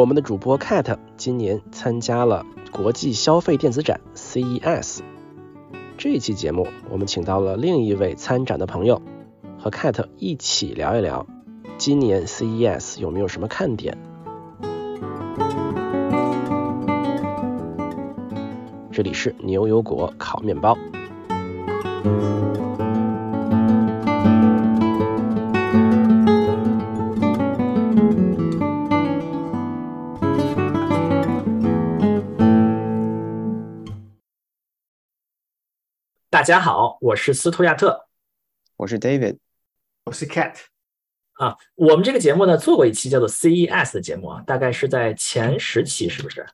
我们的主播 Cat 今年参加了国际消费电子展 CES。这一期节目，我们请到了另一位参展的朋友，和 Cat 一起聊一聊今年 CES 有没有什么看点。这里是牛油果烤面包。大家好，我是斯图亚特，我是 David，我是 Cat 啊。我们这个节目呢做过一期叫做 CES 的节目啊，大概是在前十期，是不是？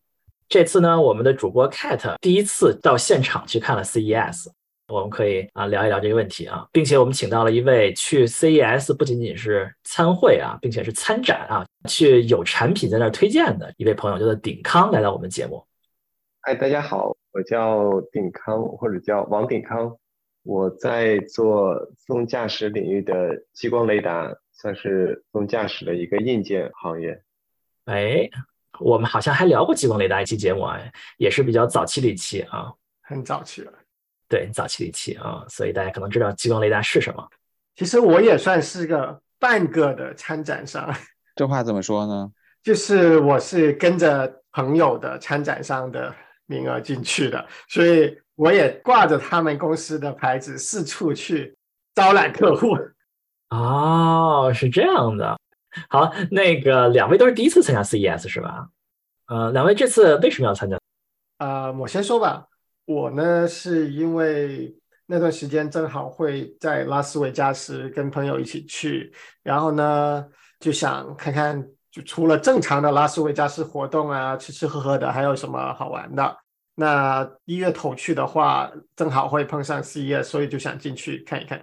这次呢，我们的主播 Cat 第一次到现场去看了 CES，我们可以啊聊一聊这个问题啊，并且我们请到了一位去 CES 不仅仅是参会啊，并且是参展啊，去有产品在那儿推荐的一位朋友，叫做鼎康，来到我们节目。嗨，大家好。我叫鼎康，或者叫王鼎康。我在做自动驾驶领域的激光雷达，算是自动驾驶的一个硬件行业。哎，我们好像还聊过激光雷达一期节目啊，也是比较早期的一期啊，很早期了。对，早期的一期啊，所以大家可能知道激光雷达是什么。其实我也算是个半个的参展商。这话怎么说呢？就是我是跟着朋友的参展商的。名额进去的，所以我也挂着他们公司的牌子四处去招揽客户。哦，是这样的。好，那个两位都是第一次参加 CES 是吧？呃，两位这次为什么要参加？啊，我先说吧。我呢是因为那段时间正好会在拉斯维加斯跟朋友一起去，然后呢就想看看。就除了正常的拉斯维加斯活动啊，吃吃喝喝的，还有什么好玩的？那一月头去的话，正好会碰上 CES，所以就想进去看一看。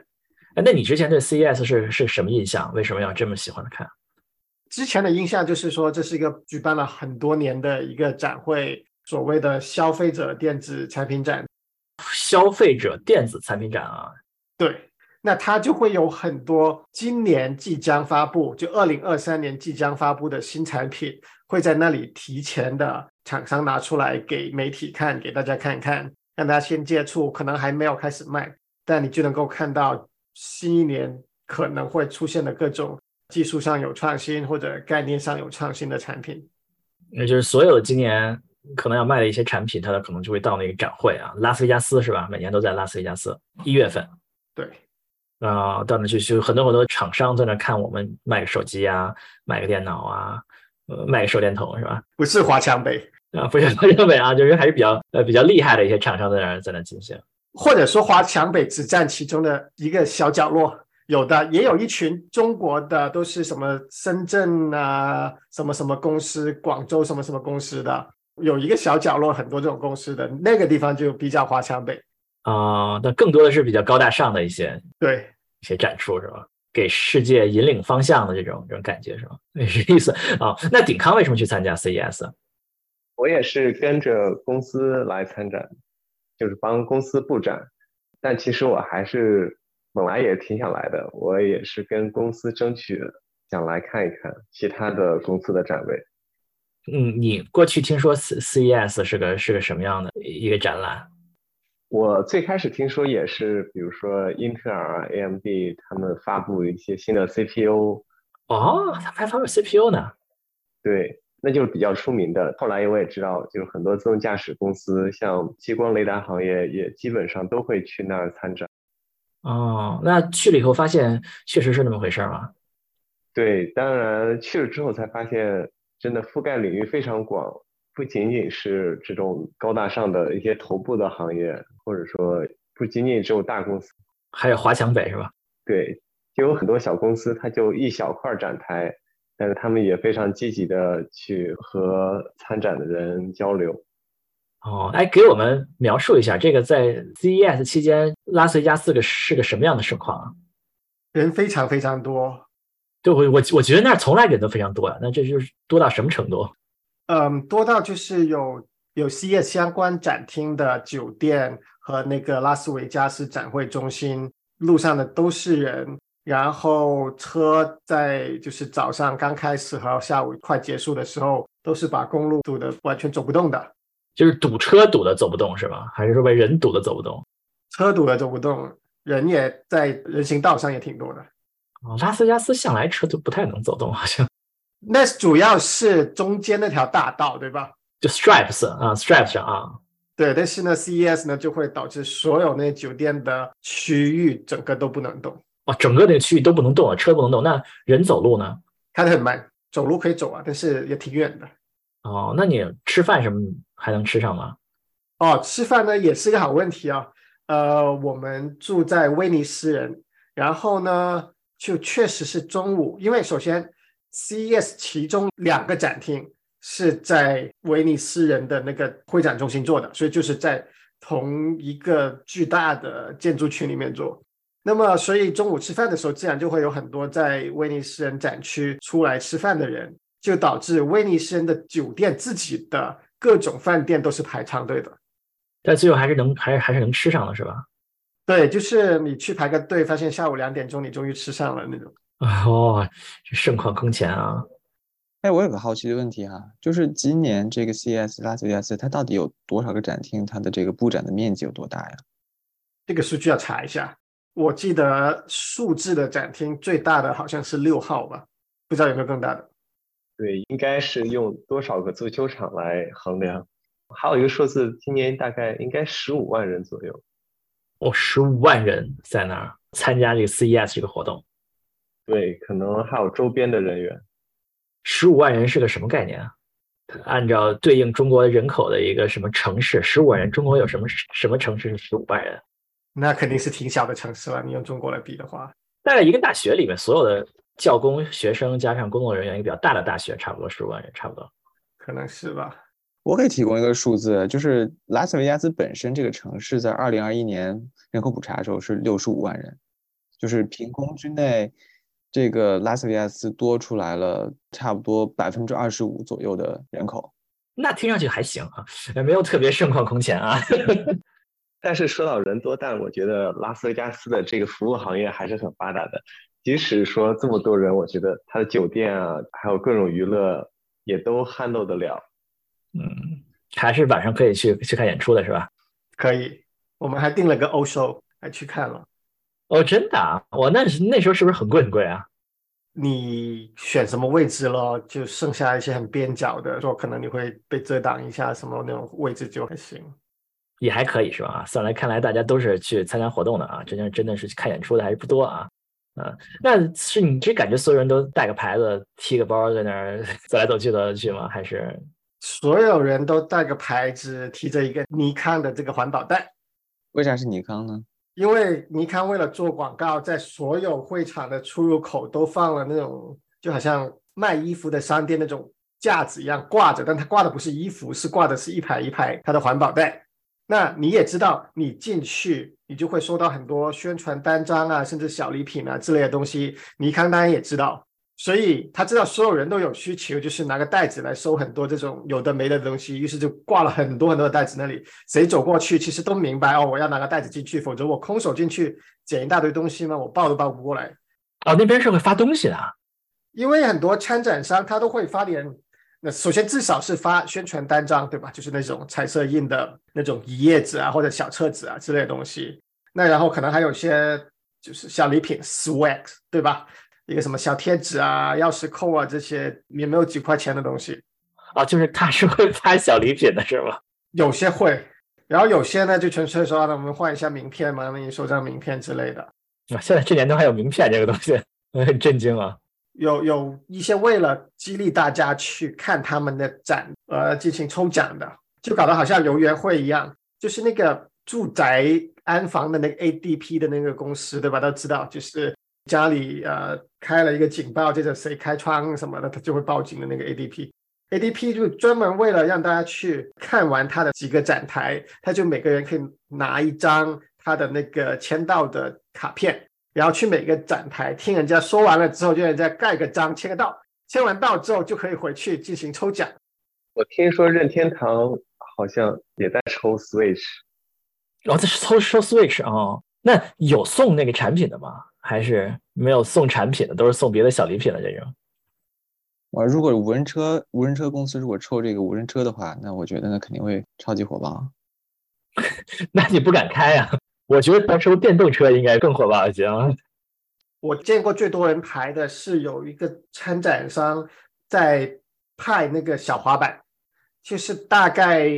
哎，那你之前对 CES 是是什么印象？为什么要这么喜欢看？之前的印象就是说，这是一个举办了很多年的一个展会，所谓的消费者电子产品展。消费者电子产品展啊？对。那它就会有很多今年即将发布，就二零二三年即将发布的新产品，会在那里提前的厂商拿出来给媒体看，给大家看看，让大家先接触，可能还没有开始卖，但你就能够看到新一年可能会出现的各种技术上有创新或者概念上有创新的产品。那就是所有今年可能要卖的一些产品，它的可能就会到那个展会啊，拉斯维加斯是吧？每年都在拉斯维加斯一月份。对。啊，到那去就很多很多厂商在那看我们卖个手机啊，卖个电脑啊，呃，卖个手电筒是吧？不是华强北啊，不是华强北啊，就是还是比较呃比较厉害的一些厂商在那在那进行。或者说华强北只占其中的一个小角落，有的也有一群中国的，都是什么深圳啊，什么什么公司，广州什么什么公司的，有一个小角落很多这种公司的那个地方就比较华强北。啊，那更多的是比较高大上的一些，对一些展出是吧？给世界引领方向的这种这种感觉是吧？那 是意思啊。那鼎康为什么去参加 CES？我也是跟着公司来参展，就是帮公司布展。但其实我还是本来也挺想来的，我也是跟公司争取想来看一看其他的公司的展位。嗯，你过去听说 CES 是个是个什么样的一个展览？我最开始听说也是，比如说英特尔、AMD 他们发布一些新的 CPU。哦，他们还发布 CPU 呢？对，那就是比较出名的。后来我也知道，就是很多自动驾驶公司，像激光雷达行业，也基本上都会去那儿参展。哦，那去了以后发现确实是那么回事儿吗？对，当然去了之后才发现，真的覆盖领域非常广。不仅仅是这种高大上的一些头部的行业，或者说不仅仅只有大公司，还有华强北是吧？对，就有很多小公司，它就一小块展台，但是他们也非常积极的去和参展的人交流。哦，哎，给我们描述一下这个在 CES 期间拉斯维加斯个是个什么样的盛况啊？人非常非常多，对，我我我觉得那儿从来人都非常多呀，那这就是多到什么程度？嗯，多到就是有有 CES 相关展厅的酒店和那个拉斯维加斯展会中心，路上的都是人，然后车在就是早上刚开始和下午快结束的时候都是把公路堵得完全走不动的，就是堵车堵的走不动是吧？还是说被人堵的走不动？车堵的走不动，人也在人行道上也挺多的。哦，拉斯维加斯向来车都不太能走动，好像那主要是中间那条大道，对吧？就 Stripes 啊，Stripes 上啊，对，但是呢，CES 呢就会导致所有那酒店的区域整个都不能动，哦，整个那个区域都不能动啊，车不能动，那人走路呢？开得很慢，走路可以走啊，但是也挺远的。哦，那你吃饭什么还能吃上吗？哦，吃饭呢也是个好问题啊。呃，我们住在威尼斯人，然后呢，就确实是中午，因为首先 CES 其中两个展厅是在威尼斯人的那个会展中心做的，所以就是在同一个巨大的建筑群里面做。那么，所以中午吃饭的时候，自然就会有很多在威尼斯人展区出来吃饭的人，就导致威尼斯人的酒店自己的各种饭店都是排长队的。但最后还是能，还是还是能吃上了是吧？对，就是你去排个队，发现下午两点钟你终于吃上了那种。哦，这盛况空前啊！哎，我有个好奇的问题哈，就是今年这个 CES 拉斯维加斯它到底有多少个展厅？它的这个布展的面积有多大呀？这个数据要查一下。我记得数字的展厅最大的好像是六号吧，不知道有没有更大的。对，应该是用多少个足球场来衡量。还有一个数字，今年大概应该十五万人左右。哦，十五万人在那儿参加这个 CES 这个活动。对，可能还有周边的人员。十五万人是个什么概念啊？按照对应中国人口的一个什么城市，十五万人，中国有什么什么城市是十五万人？那肯定是挺小的城市了。你用中国来比的话，大概一个大学里面所有的教工、学生加上工作人员，一个比较大的大学，差不多十五万人，差不多。可能是吧。我可以提供一个数字，就是拉斯维加斯本身这个城市在二零二一年人口普查的时候是六十五万人，就是凭空之内，这个拉斯维加斯多出来了差不多百分之二十五左右的人口。那听上去还行啊，也没有特别盛况空前啊。但是说到人多，但我觉得拉斯维加斯的这个服务行业还是很发达的。即使说这么多人，我觉得它的酒店啊，还有各种娱乐也都 handle 得了。嗯，还是晚上可以去去看演出的是吧？可以，我们还订了个欧 show，还去看了。哦，真的啊？我那是那时候是不是很贵很贵啊？你选什么位置咯？就剩下一些很边角的，说可能你会被遮挡一下，什么那种位置就还行。也还可以是吧？算来看来大家都是去参加活动的啊，真的真的是看演出的还是不多啊。嗯，那是你这感觉所有人都带个牌子、提个包在那儿走来走去走来走去吗？还是所有人都带个牌子，提着一个尼康的这个环保袋？为啥是尼康呢？因为尼康为了做广告，在所有会场的出入口都放了那种就好像卖衣服的商店那种架子一样挂着，但它挂的不是衣服，是挂的是一排一排它的环保袋。那你也知道，你进去你就会收到很多宣传单张啊，甚至小礼品啊之类的东西。尼康当然也知道，所以他知道所有人都有需求，就是拿个袋子来收很多这种有的没的东西，于是就挂了很多很多的袋子那里。谁走过去，其实都明白哦，我要拿个袋子进去，否则我空手进去捡一大堆东西嘛，我抱都抱不过来。哦，那边是会发东西的，因为很多参展商他都会发点。那首先至少是发宣传单张，对吧？就是那种彩色印的那种一页纸啊，或者小册子啊之类的东西。那然后可能还有些就是小礼品，swag，对吧？一个什么小贴纸啊、钥匙扣啊这些也没有几块钱的东西。啊，就是他是会发小礼品的是吗？有些会，然后有些呢就纯粹说，那我们换一下名片嘛，那你收张名片之类的。啊，现在这年头还有名片这个东西，我很震惊啊。有有一些为了激励大家去看他们的展而进行抽奖的，就搞得好像游园会一样。就是那个住宅安防的那个 ADP 的那个公司，对吧？都知道，就是家里呃开了一个警报，接着谁开窗什么的，他就会报警的那个 ADP。ADP 就专门为了让大家去看完他的几个展台，他就每个人可以拿一张他的那个签到的卡片。然后去每个展台听人家说完了之后，就人家盖个章签个到，签完到之后就可以回去进行抽奖。我听说任天堂好像也在抽 Switch，哦，这是抽抽 Switch 啊？那有送那个产品的吗？还是没有送产品的，都是送别的小礼品的这种？我如果无人车无人车公司如果抽这个无人车的话，那我觉得那肯定会超级火爆。那你不敢开啊？我觉得到时候电动车应该更火爆一些。我见过最多人排的是有一个参展商在派那个小滑板，就是大概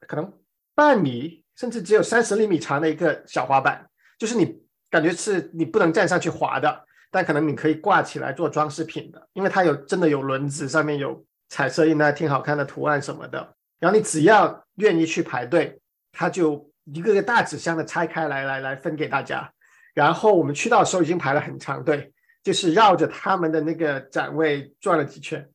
可能半米甚至只有三十厘米长的一个小滑板，就是你感觉是你不能站上去滑的，但可能你可以挂起来做装饰品的，因为它有真的有轮子，上面有彩色印啊，挺好看的图案什么的。然后你只要愿意去排队，它就一个个大纸箱的拆开来，来来分给大家。然后我们去到的时候已经排了很长队，就是绕着他们的那个展位转了几圈。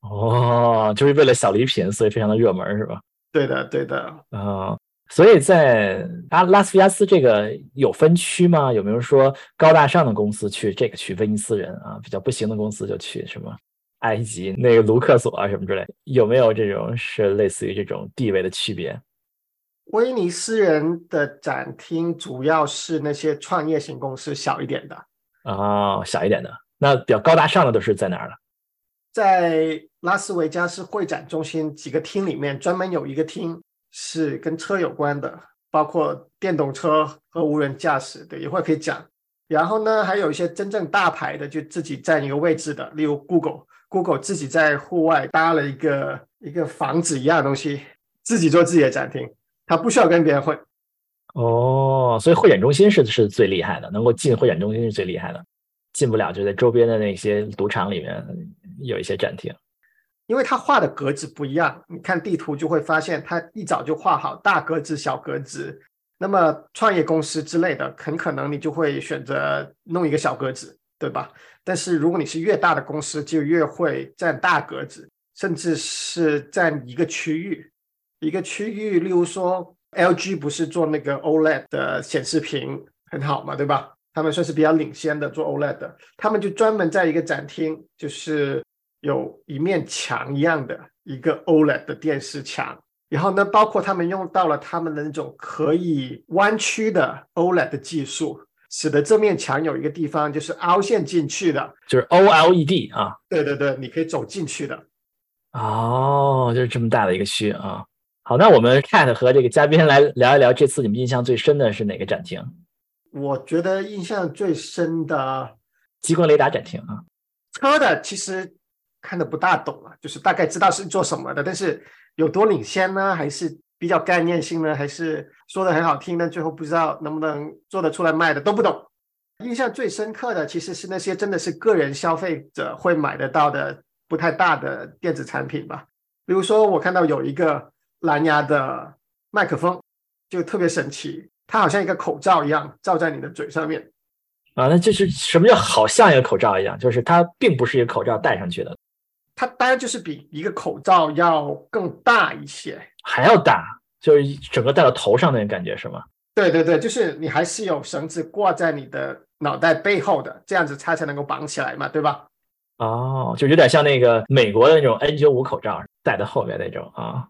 哦，就是为了小礼品，所以非常的热门，是吧？对的，对的。啊，所以在阿拉斯维加斯这个有分区吗？有没有说高大上的公司去这个区，威尼斯人啊比较不行的公司就去什么埃及那个卢克索啊什么之类？有没有这种是类似于这种地位的区别？威尼斯人的展厅主要是那些创业型公司，小一点的哦，小一点的。那比较高大上的都是在哪儿了？在拉斯维加斯会展中心几个厅里面，专门有一个厅是跟车有关的，包括电动车和无人驾驶的，一会儿可以讲。然后呢，还有一些真正大牌的，就自己占一个位置的，例如 Google，Google 自己在户外搭了一个一个房子一样的东西，自己做自己的展厅。他不需要跟别人混，哦，所以会展中心是是最厉害的，能够进会展中心是最厉害的，进不了就在周边的那些赌场里面有一些展厅，因为他画的格子不一样，你看地图就会发现他一早就画好大格子、小格子，那么创业公司之类的，很可能你就会选择弄一个小格子，对吧？但是如果你是越大的公司，就越会占大格子，甚至是占一个区域。一个区域，例如说，LG 不是做那个 OLED 的显示屏很好嘛，对吧？他们算是比较领先的做 OLED 的，他们就专门在一个展厅，就是有一面墙一样的一个 OLED 的电视墙，然后呢，包括他们用到了他们的那种可以弯曲的 OLED 的技术，使得这面墙有一个地方就是凹陷进去的，就是 OLED 啊。对对对，你可以走进去的。哦，就是这么大的一个区啊。好，那我们 Cat 和这个嘉宾来聊一聊，这次你们印象最深的是哪个展厅？我觉得印象最深的激光雷达展厅啊。车的其实看的不大懂啊，就是大概知道是做什么的，但是有多领先呢？还是比较概念性呢？还是说的很好听，但最后不知道能不能做得出来卖的都不懂。印象最深刻的其实是那些真的是个人消费者会买得到的不太大的电子产品吧。比如说我看到有一个。蓝牙的麦克风就特别神奇，它好像一个口罩一样罩在你的嘴上面啊。那这是什么叫好像一个口罩一样？就是它并不是一个口罩戴上去的，它当然就是比一个口罩要更大一些，还要大，就是整个戴到头上那种感觉是吗？对对对，就是你还是有绳子挂在你的脑袋背后的，这样子它才能够绑起来嘛，对吧？哦，就有点像那个美国的那种 N95 口罩戴在后面那种啊。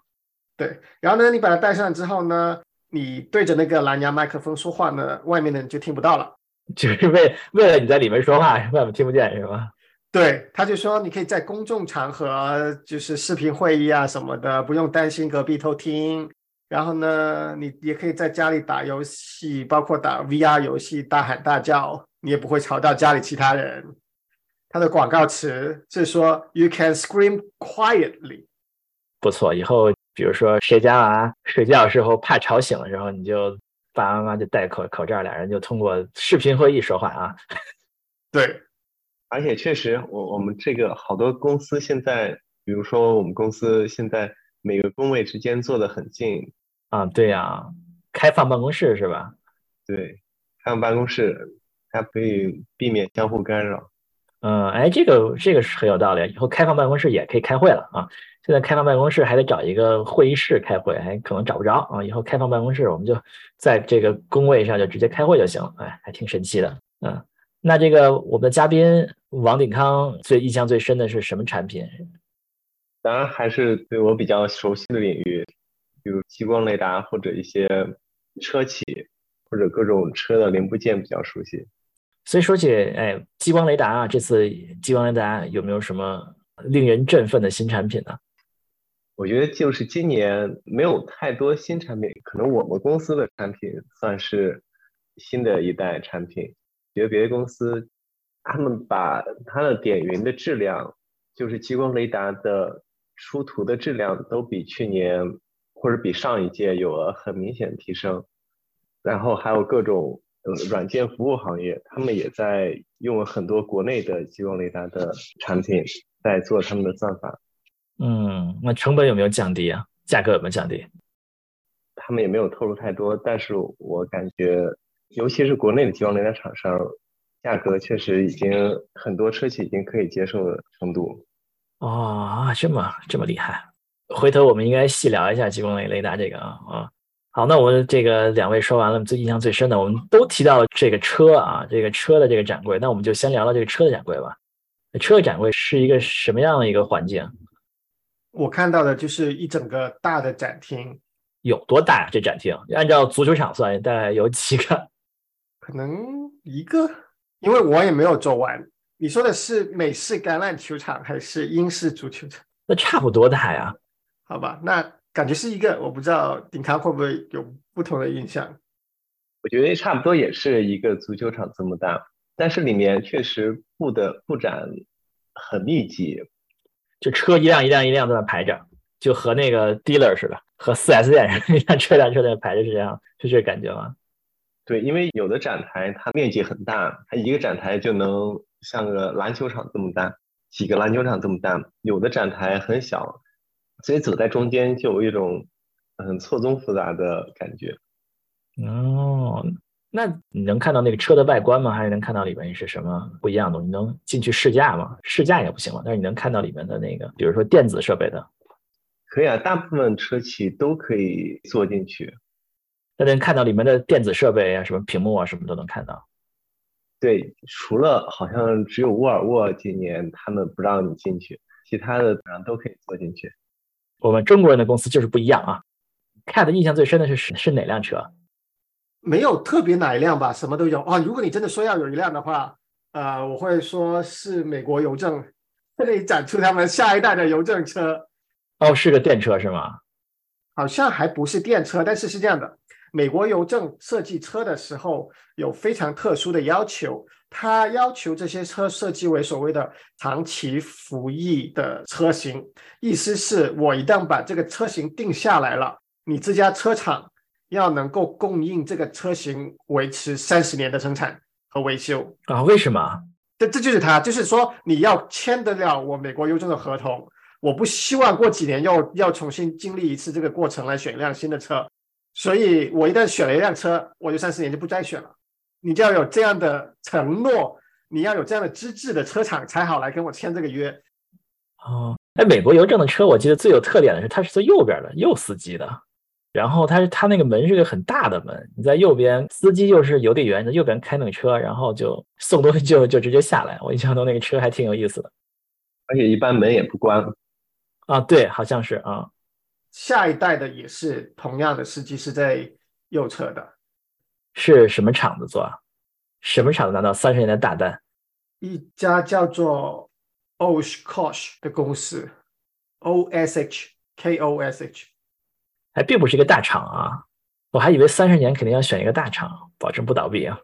对，然后呢，你把它戴上之后呢，你对着那个蓝牙麦克风说话呢，外面的人就听不到了，就是为为了你在里面说话，外面听不见是吧？对，他就说你可以在公众场合，就是视频会议啊什么的，不用担心隔壁偷听。然后呢，你也可以在家里打游戏，包括打 VR 游戏，大喊大叫，你也不会吵到家里其他人。他的广告词是说，You can scream quietly。不错，以后。比如说谁家娃睡觉时候怕吵醒的时候，你就爸爸妈妈就戴口口罩，俩人就通过视频会议说话啊。对，而且确实，我我们这个好多公司现在，比如说我们公司现在每个工位之间坐的很近啊。对呀，开放办公室是吧？对，开放办公室，它可以避免相互干扰。嗯，哎，这个这个是很有道理，以后开放办公室也可以开会了啊。现在开放办公室还得找一个会议室开会，还可能找不着啊。以后开放办公室，我们就在这个工位上就直接开会就行了。哎，还挺神奇的。嗯，那这个我们的嘉宾王鼎康最印象最深的是什么产品？当然还是对我比较熟悉的领域，比如激光雷达或者一些车企或者各种车的零部件比较熟悉。所以说起哎，激光雷达啊，这次激光雷达有没有什么令人振奋的新产品呢？我觉得就是今年没有太多新产品，可能我们公司的产品算是新的一代产品。觉得别的公司他们把它的点云的质量，就是激光雷达的出图的质量，都比去年或者比上一届有了很明显的提升。然后还有各种呃软件服务行业，他们也在用了很多国内的激光雷达的产品，在做他们的算法。嗯，那成本有没有降低啊？价格有没有降低？他们也没有透露太多，但是我感觉，尤其是国内的激光雷达厂商，价格确实已经很多车企已经可以接受的程度。哦，这么这么厉害！回头我们应该细聊一下激光雷雷达这个啊啊。好，那我们这个两位说完了，最印象最深的，我们都提到了这个车啊，这个车的这个展柜，那我们就先聊聊这个车的展柜吧。车的展柜是一个什么样的一个环境？我看到的就是一整个大的展厅，有多大呀？这展厅按照足球场算，大概有几个？可能一个，因为我也没有做完。你说的是美式橄榄球场还是英式足球场？那差不多大呀。好吧，那。感觉是一个，我不知道顶康会不会有不同的印象。我觉得差不多也是一个足球场这么大，但是里面确实布的布展很密集，就车一辆一辆一辆在那排着，就和那个 dealer 似的，和四 S 店 一辆车辆车在排着是这样，是这感觉吗？对，因为有的展台它面积很大，它一个展台就能像个篮球场这么大，几个篮球场这么大；有的展台很小。所以走在中间就有一种很错综复杂的感觉。哦，那你能看到那个车的外观吗？还是能看到里面是什么不一样的？你能进去试驾吗？试驾也不行了，但是你能看到里面的那个，比如说电子设备的。可以啊，大部分车企都可以坐进去。那能看到里面的电子设备啊，什么屏幕啊，什么都能看到。对，除了好像只有沃尔沃今年他们不让你进去，其他的上都可以坐进去。我们中国人的公司就是不一样啊。看的印象最深的是是哪辆车？没有特别哪一辆吧，什么都有啊。如果你真的说要有一辆的话，呃，我会说是美国邮政这里展出他们下一代的邮政车。哦，是个电车是吗？好像还不是电车，但是是这样的。美国邮政设计车的时候有非常特殊的要求，它要求这些车设计为所谓的长期服役的车型，意思是我一旦把这个车型定下来了，你这家车厂要能够供应这个车型维持三十年的生产和维修啊？为什么？这这就是它，就是说你要签得了我美国邮政的合同，我不希望过几年又要重新经历一次这个过程来选一辆新的车。所以，我一旦选了一辆车，我就三四年就不再选了。你就要有这样的承诺，你要有这样的资质的车厂才好来跟我签这个约。哦，哎，美国邮政的车，我记得最有特点的是它是坐右边的，右司机的。然后它是它那个门是个很大的门，你在右边，司机就是邮递员，在右边开那个车，然后就送东西就就直接下来。我印象中那个车还挺有意思的，而且一般门也不关。啊，对，好像是啊。下一代的也是同样的司机是在右侧的，是什么厂子做？啊什么厂子拿到三十年的大单？一家叫做 Oshkosh 的公司，O S H K O S H，还并不是一个大厂啊，我还以为三十年肯定要选一个大厂，保证不倒闭啊。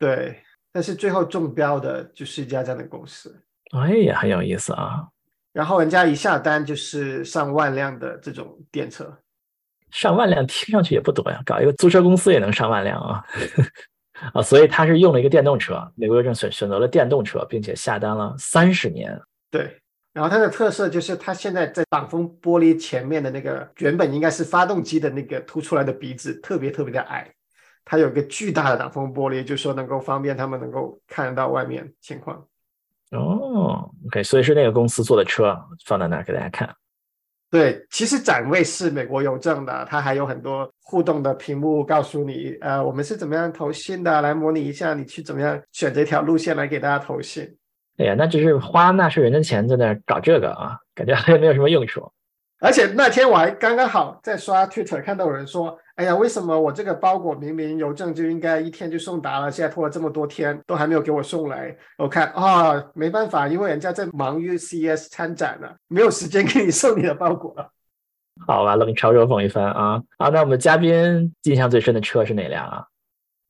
对，但是最后中标的就是一家这样的公司。哎呀，很有意思啊。然后人家一下单就是上万辆的这种电车，上万辆听上去也不多呀，搞一个租车公司也能上万辆啊，啊，所以他是用了一个电动车，美国邮政选选择了电动车，并且下单了三十年。对，然后它的特色就是它现在在挡风玻璃前面的那个原本应该是发动机的那个凸出来的鼻子特别特别的矮，它有一个巨大的挡风玻璃，就说能够方便他们能够看得到外面情况。哦，OK，所以是那个公司做的车放在那儿给大家看。对，其实展位是美国邮政的，它还有很多互动的屏幕，告诉你，呃，我们是怎么样投信的，来模拟一下你去怎么样选择一条路线来给大家投信。哎呀，那只是花纳税人的钱在那搞这个啊，感觉好像没有什么用处。而且那天我还刚刚好在刷 Twitter 看到有人说，哎呀，为什么我这个包裹明明邮政就应该一天就送达了，现在拖了这么多天都还没有给我送来？我看啊，没办法，因为人家在忙于 CES 参展呢，没有时间给你送你的包裹了。好吧，冷嘲热讽一番啊啊！那我们嘉宾印象最深的车是哪辆啊？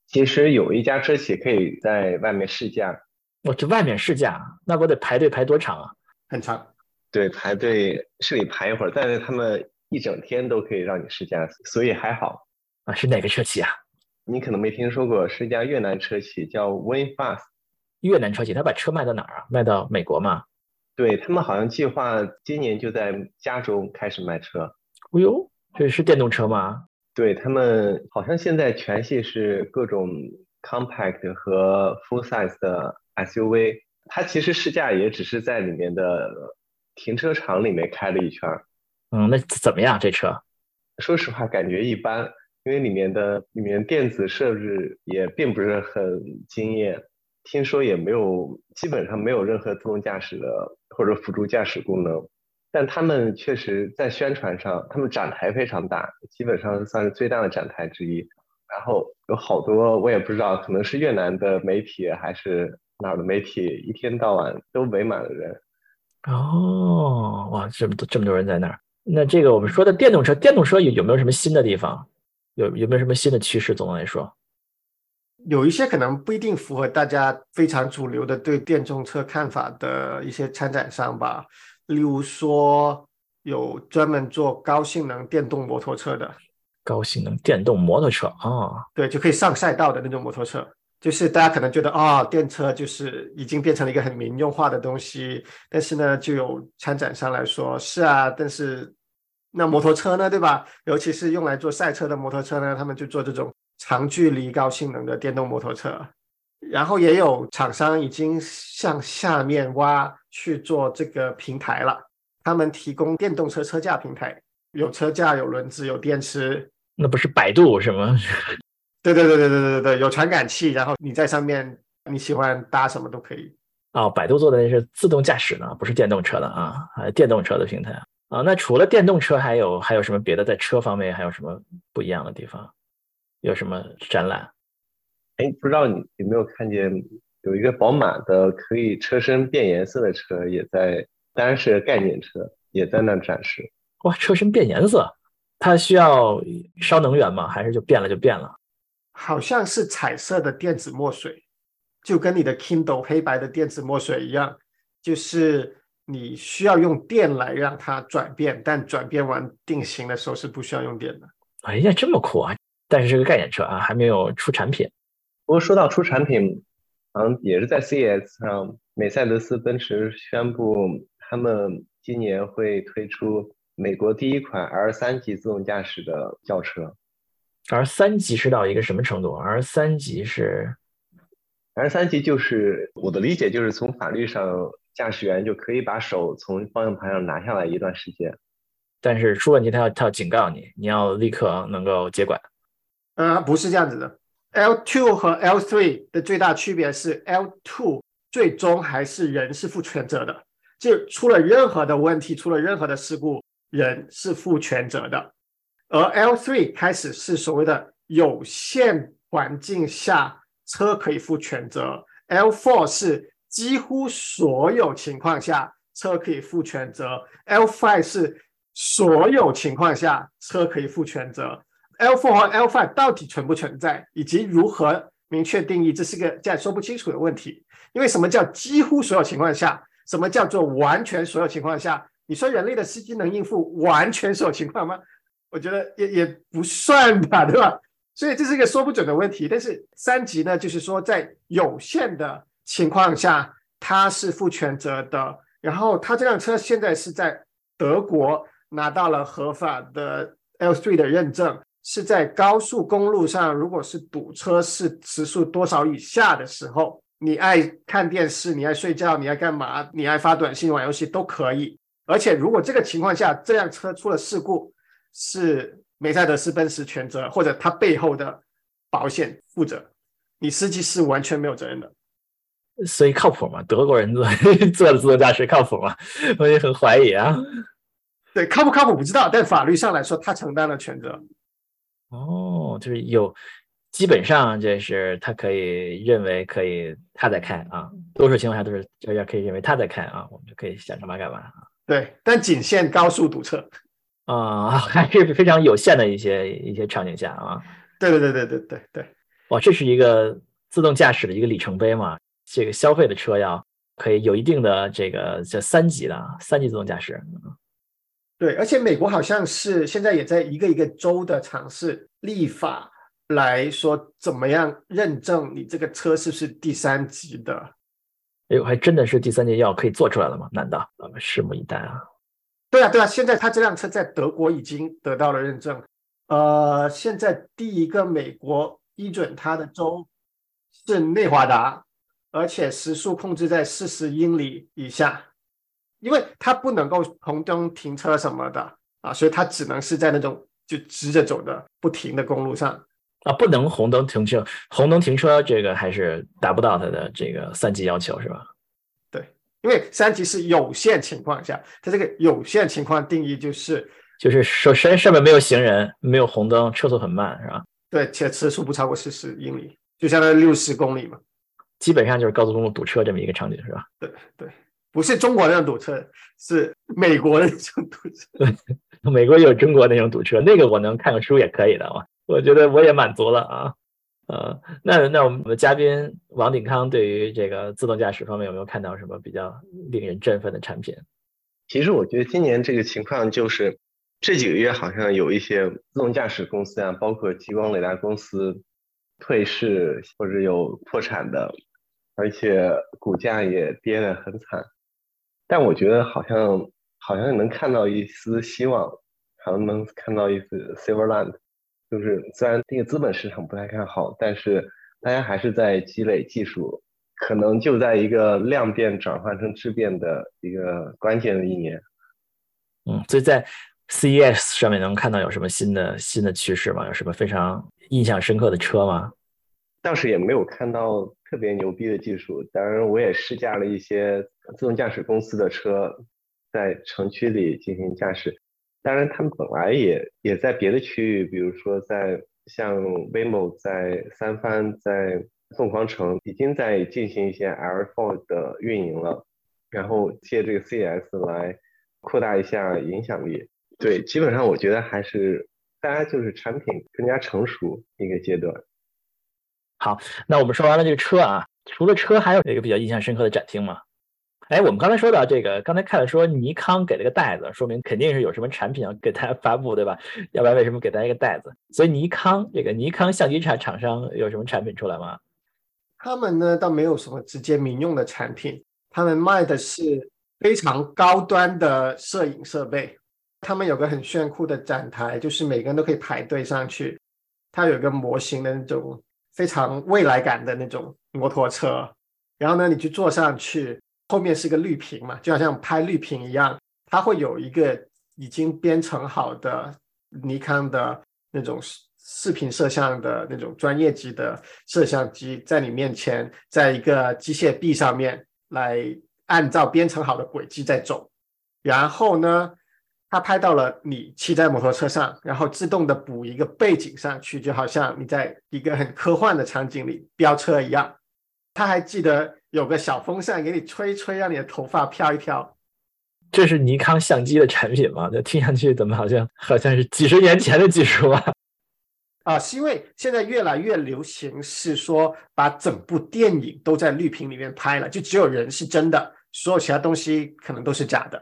其实有一家车企可以在外面试驾，我这外面试驾，那我得排队排多长啊？很长。对，排队是得排一会儿，但是他们一整天都可以让你试驾，所以还好。啊，是哪个车企啊？你可能没听说过，是一家越南车企，叫 WinFast。越南车企，他把车卖到哪儿啊？卖到美国吗？对他们好像计划今年就在加州开始卖车。哦呦，这是电动车吗？对他们好像现在全系是各种 compact 和 full size 的 SUV。它其实试驾也只是在里面的停车场里面开了一圈儿。嗯，那怎么样这车？说实话，感觉一般，因为里面的里面电子设置也并不是很惊艳。听说也没有，基本上没有任何自动驾驶的或者辅助驾驶功能，但他们确实在宣传上，他们展台非常大，基本上算是最大的展台之一。然后有好多我也不知道，可能是越南的媒体还是哪儿的媒体，一天到晚都围满了人。哦，哇，这么多这么多人在那儿。那这个我们说的电动车，电动车有有没有什么新的地方？有有没有什么新的趋势？总的来说？有一些可能不一定符合大家非常主流的对电动车看法的一些参展商吧，例如说有专门做高性能电动摩托车的，高性能电动摩托车啊，对，就可以上赛道的那种摩托车，就是大家可能觉得啊，电车就是已经变成了一个很民用化的东西，但是呢，就有参展商来说，是啊，但是那摩托车呢，对吧？尤其是用来做赛车的摩托车呢，他们就做这种。长距离高性能的电动摩托车，然后也有厂商已经向下面挖去做这个平台了。他们提供电动车车架平台，有车架、有轮子、有电池。那不是百度是吗？对对对对对对对，有传感器，然后你在上面，你喜欢搭什么都可以。啊，百度做的那是自动驾驶呢，不是电动车的啊，还电动车的平台。啊，那除了电动车，还有还有什么别的，在车方面还有什么不一样的地方？有什么展览？哎，不知道你有没有看见，有一个宝马的可以车身变颜色的车也在，当然是概念车，也在那展示。哇，车身变颜色，它需要烧能源吗？还是就变了就变了？好像是彩色的电子墨水，就跟你的 Kindle 黑白的电子墨水一样，就是你需要用电来让它转变，但转变完定型的时候是不需要用电的。哎呀，这么酷啊！但是这个概念车啊，还没有出产品。不过说到出产品，好像也是在 CES 上，美赛德斯奔驰宣布他们今年会推出美国第一款 R 三级自动驾驶的轿车。R 三级是到一个什么程度而三级是而三级就是我的理解就是从法律上，驾驶员就可以把手从方向盘上拿下来一段时间，但是出问题他要他要警告你，你要立刻能够接管。呃，不是这样子的。L two 和 L three 的最大区别是，L two 最终还是人是负全责的，就出了任何的问题，出了任何的事故，人是负全责的。而 L3 开始是所谓的有限环境下车可以负全责，L4 是几乎所有情况下车可以负全责，L5 是所有情况下车可以负全责。L4 和 L5 到底存不存在，以及如何明确定义，这是个现在说不清楚的问题。因为什么叫几乎所有情况下？什么叫做完全所有情况下？你说人类的司机能应付完全所有情况吗？我觉得也也不算吧，对吧？所以这是一个说不准的问题。但是三级呢，就是说在有限的情况下，它是负全责的。然后它这辆车现在是在德国拿到了合法的 L3 的认证。是在高速公路上，如果是堵车是时速多少以下的时候，你爱看电视，你爱睡觉，你爱干嘛，你爱发短信、玩游戏都可以。而且如果这个情况下，这辆车出了事故，是梅赛德斯奔驰全责，或者它背后的保险负责，你司机是完全没有责任的。所以靠谱吗？德国人做做的自动驾驶靠谱吗？我也很怀疑啊。对，靠不靠谱不知道，但法律上来说，他承担了全责。哦，就是有，基本上就是他可以认为可以他在开啊，多数情况下都是大家可以认为他在开啊，我们就可以想干嘛干嘛啊。对，但仅限高速堵车。啊，还是非常有限的一些一些场景下啊。对对对对对对对。哇，这是一个自动驾驶的一个里程碑嘛？这个消费的车要可以有一定的这个叫三级的三级自动驾驶。对，而且美国好像是现在也在一个一个州的尝试立法来说怎么样认证你这个车是不是第三级的。哎呦，还真的是第三级要可以做出来了吗？难道？咱们拭目以待啊。对啊，对啊，现在他这辆车在德国已经得到了认证。呃，现在第一个美国批准它的州是内华达，而且时速控制在四十英里以下，因为它不能够红灯停车什么的啊，所以它只能是在那种就直着走的不停的公路上啊，不能红灯停车，红灯停车这个还是达不到它的这个三级要求，是吧？因为三级是有限情况下，它这个有限情况定义就是就是首先上面没有行人，没有红灯，车速很慢，是吧？对，且车速不超过四十英里，就相当于六十公里嘛。基本上就是高速公路堵车这么一个场景，是吧？对对，不是中国那种堵车，是美国那种堵车。美国有中国那种堵车，那个我能看个书也可以的嘛。我觉得我也满足了啊。呃，那那我们的嘉宾王鼎康对于这个自动驾驶方面有没有看到什么比较令人振奋的产品？其实我觉得今年这个情况就是这几个月好像有一些自动驾驶公司啊，包括激光雷达公司退市或者有破产的，而且股价也跌得很惨。但我觉得好像好像能看到一丝希望，好像能看到一丝 Silverland。就是虽然这个资本市场不太看好，但是大家还是在积累技术，可能就在一个量变转换成质变的一个关键的一年。嗯，所以在 CES 上面能看到有什么新的新的趋势吗？有什么非常印象深刻的车吗？倒是也没有看到特别牛逼的技术。当然，我也试驾了一些自动驾驶公司的车，在城区里进行驾驶。当然，他们本来也也在别的区域，比如说在像 Waymo 在三藩、在凤凰城，已经在进行一些 L4 的运营了，然后借这个 CS 来扩大一下影响力。对，基本上我觉得还是大家就是产品更加成熟一个阶段。好，那我们说完了这个车啊，除了车，还有哪个比较印象深刻的展厅吗？哎，我们刚才说到这个，刚才看了说尼康给了个袋子，说明肯定是有什么产品要给大家发布，对吧？要不然为什么给大家一个袋子？所以尼康这个尼康相机厂厂商有什么产品出来吗？他们呢倒没有什么直接民用的产品，他们卖的是非常高端的摄影设备。他们有个很炫酷的展台，就是每个人都可以排队上去。它有一个模型的那种非常未来感的那种摩托车，然后呢，你去坐上去。后面是个绿屏嘛，就好像拍绿屏一样，它会有一个已经编程好的尼康的那种视频摄像的那种专业级的摄像机在你面前，在一个机械臂上面来按照编程好的轨迹在走，然后呢，它拍到了你骑在摩托车上，然后自动的补一个背景上去，就好像你在一个很科幻的场景里飙车一样。他还记得。有个小风扇给你吹吹，让你的头发飘一飘。这是尼康相机的产品吗？这听上去怎么好像好像是几十年前的技术啊？啊，是因为现在越来越流行，是说把整部电影都在绿屏里面拍了，就只有人是真的，所有其他东西可能都是假的。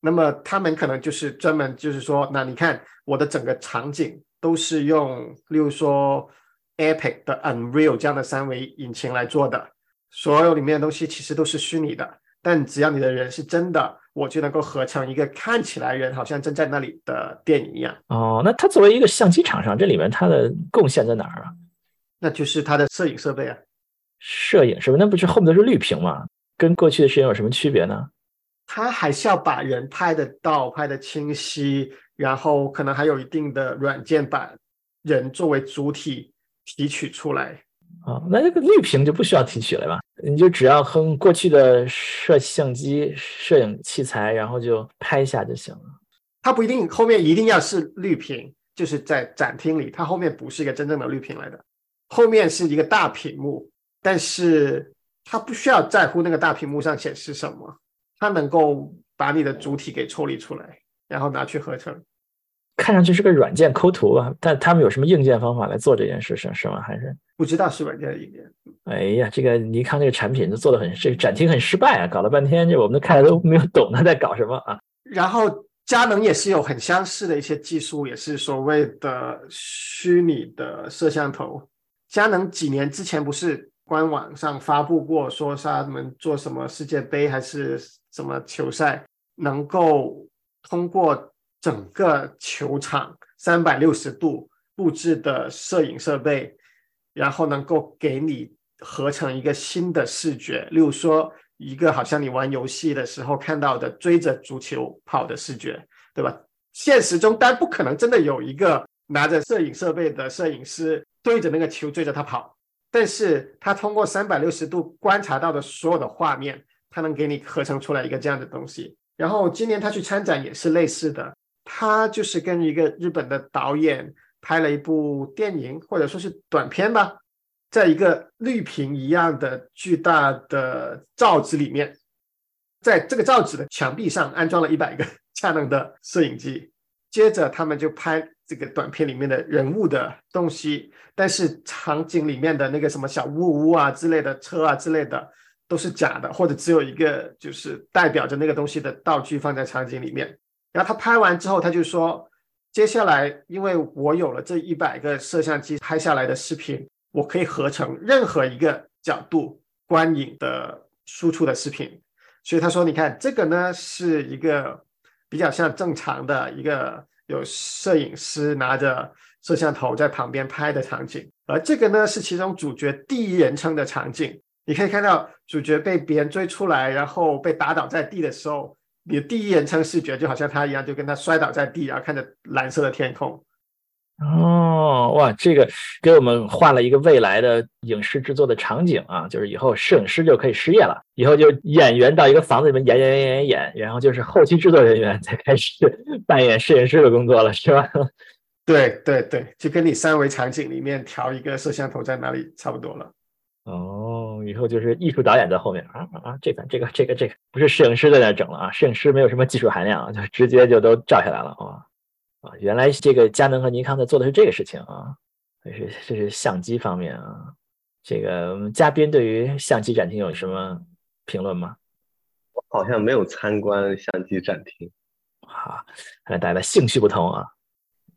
那么他们可能就是专门就是说，那你看我的整个场景都是用，例如说 Epic 的 Unreal 这样的三维引擎来做的。所有里面的东西其实都是虚拟的，但只要你的人是真的，我就能够合成一个看起来人好像正在那里的电影一样。哦，那它作为一个相机厂商，这里面它的贡献在哪儿啊？那就是它的摄影设备啊。摄影是不？那不是后面都是绿屏吗？跟过去的摄影有什么区别呢？它还是要把人拍得到，拍得清晰，然后可能还有一定的软件把人作为主体提取出来。啊，那这个绿屏就不需要提取了吧？你就只要和过去的摄相机、摄影器材，然后就拍一下就行了。它不一定后面一定要是绿屏，就是在展厅里，它后面不是一个真正的绿屏来的，后面是一个大屏幕，但是它不需要在乎那个大屏幕上显示什么，它能够把你的主体给抽离出来，然后拿去合成。看上去是个软件抠图啊，但他们有什么硬件方法来做这件事情是吗？还是不知道是软件的硬件？哎呀，这个尼康这个产品就做的很，这个展厅很失败啊，搞了半天，这我们都看都没有懂他在搞什么啊。然后佳能也是有很相似的一些技术，也是所谓的虚拟的摄像头。佳能几年之前不是官网上发布过，说是他们做什么世界杯还是什么球赛，能够通过。整个球场三百六十度布置的摄影设备，然后能够给你合成一个新的视觉，例如说一个好像你玩游戏的时候看到的追着足球跑的视觉，对吧？现实中当然不可能真的有一个拿着摄影设备的摄影师对着那个球追着他跑，但是他通过三百六十度观察到的所有的画面，他能给你合成出来一个这样的东西。然后今年他去参展也是类似的。他就是跟一个日本的导演拍了一部电影，或者说是短片吧，在一个绿屏一样的巨大的罩子里面，在这个罩子的墙壁上安装了一百个 佳能的摄影机，接着他们就拍这个短片里面的人物的东西，但是场景里面的那个什么小屋屋啊之类的车啊之类的都是假的，或者只有一个就是代表着那个东西的道具放在场景里面。然后他拍完之后，他就说：“接下来，因为我有了这一百个摄像机拍下来的视频，我可以合成任何一个角度观影的输出的视频。所以他说，你看这个呢，是一个比较像正常的一个有摄影师拿着摄像头在旁边拍的场景，而这个呢，是其中主角第一人称的场景。你可以看到主角被别人追出来，然后被打倒在地的时候。”你的第一人称视觉就好像他一样，就跟他摔倒在地，然后看着蓝色的天空。哦，哇，这个给我们画了一个未来的影视制作的场景啊，就是以后摄影师就可以失业了，以后就演员到一个房子里面演演演演演，然后就是后期制作人员才开始扮演摄影师的工作了，是吧？对对对，就跟你三维场景里面调一个摄像头在哪里差不多了。哦，以后就是艺术导演在后面啊啊，这个这个这个这个不是摄影师在那整了啊，摄影师没有什么技术含量，就直接就都照下来了啊啊，原来这个佳能和尼康在做的是这个事情啊，这是这是相机方面啊，这个嘉宾对于相机展厅有什么评论吗？我好像没有参观相机展厅，啊，看来大家的兴趣不同啊。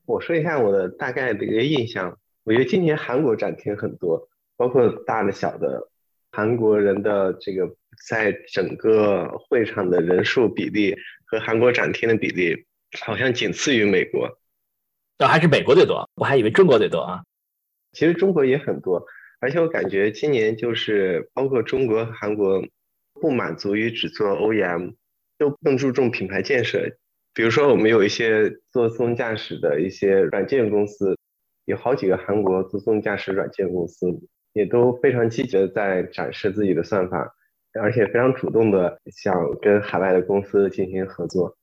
我说一下我的大概的一个印象，我觉得今年韩国展厅很多。包括大的小的，韩国人的这个在整个会场的人数比例和韩国展厅的比例，好像仅次于美国。哦，还是美国最多，我还以为中国最多啊。其实中国也很多，而且我感觉今年就是包括中国、韩国不满足于只做 OEM，都更注重品牌建设。比如说，我们有一些做自动驾驶的一些软件公司，有好几个韩国自动驾驶软件公司。也都非常积极的在展示自己的算法，而且非常主动的想跟海外的公司进行合作。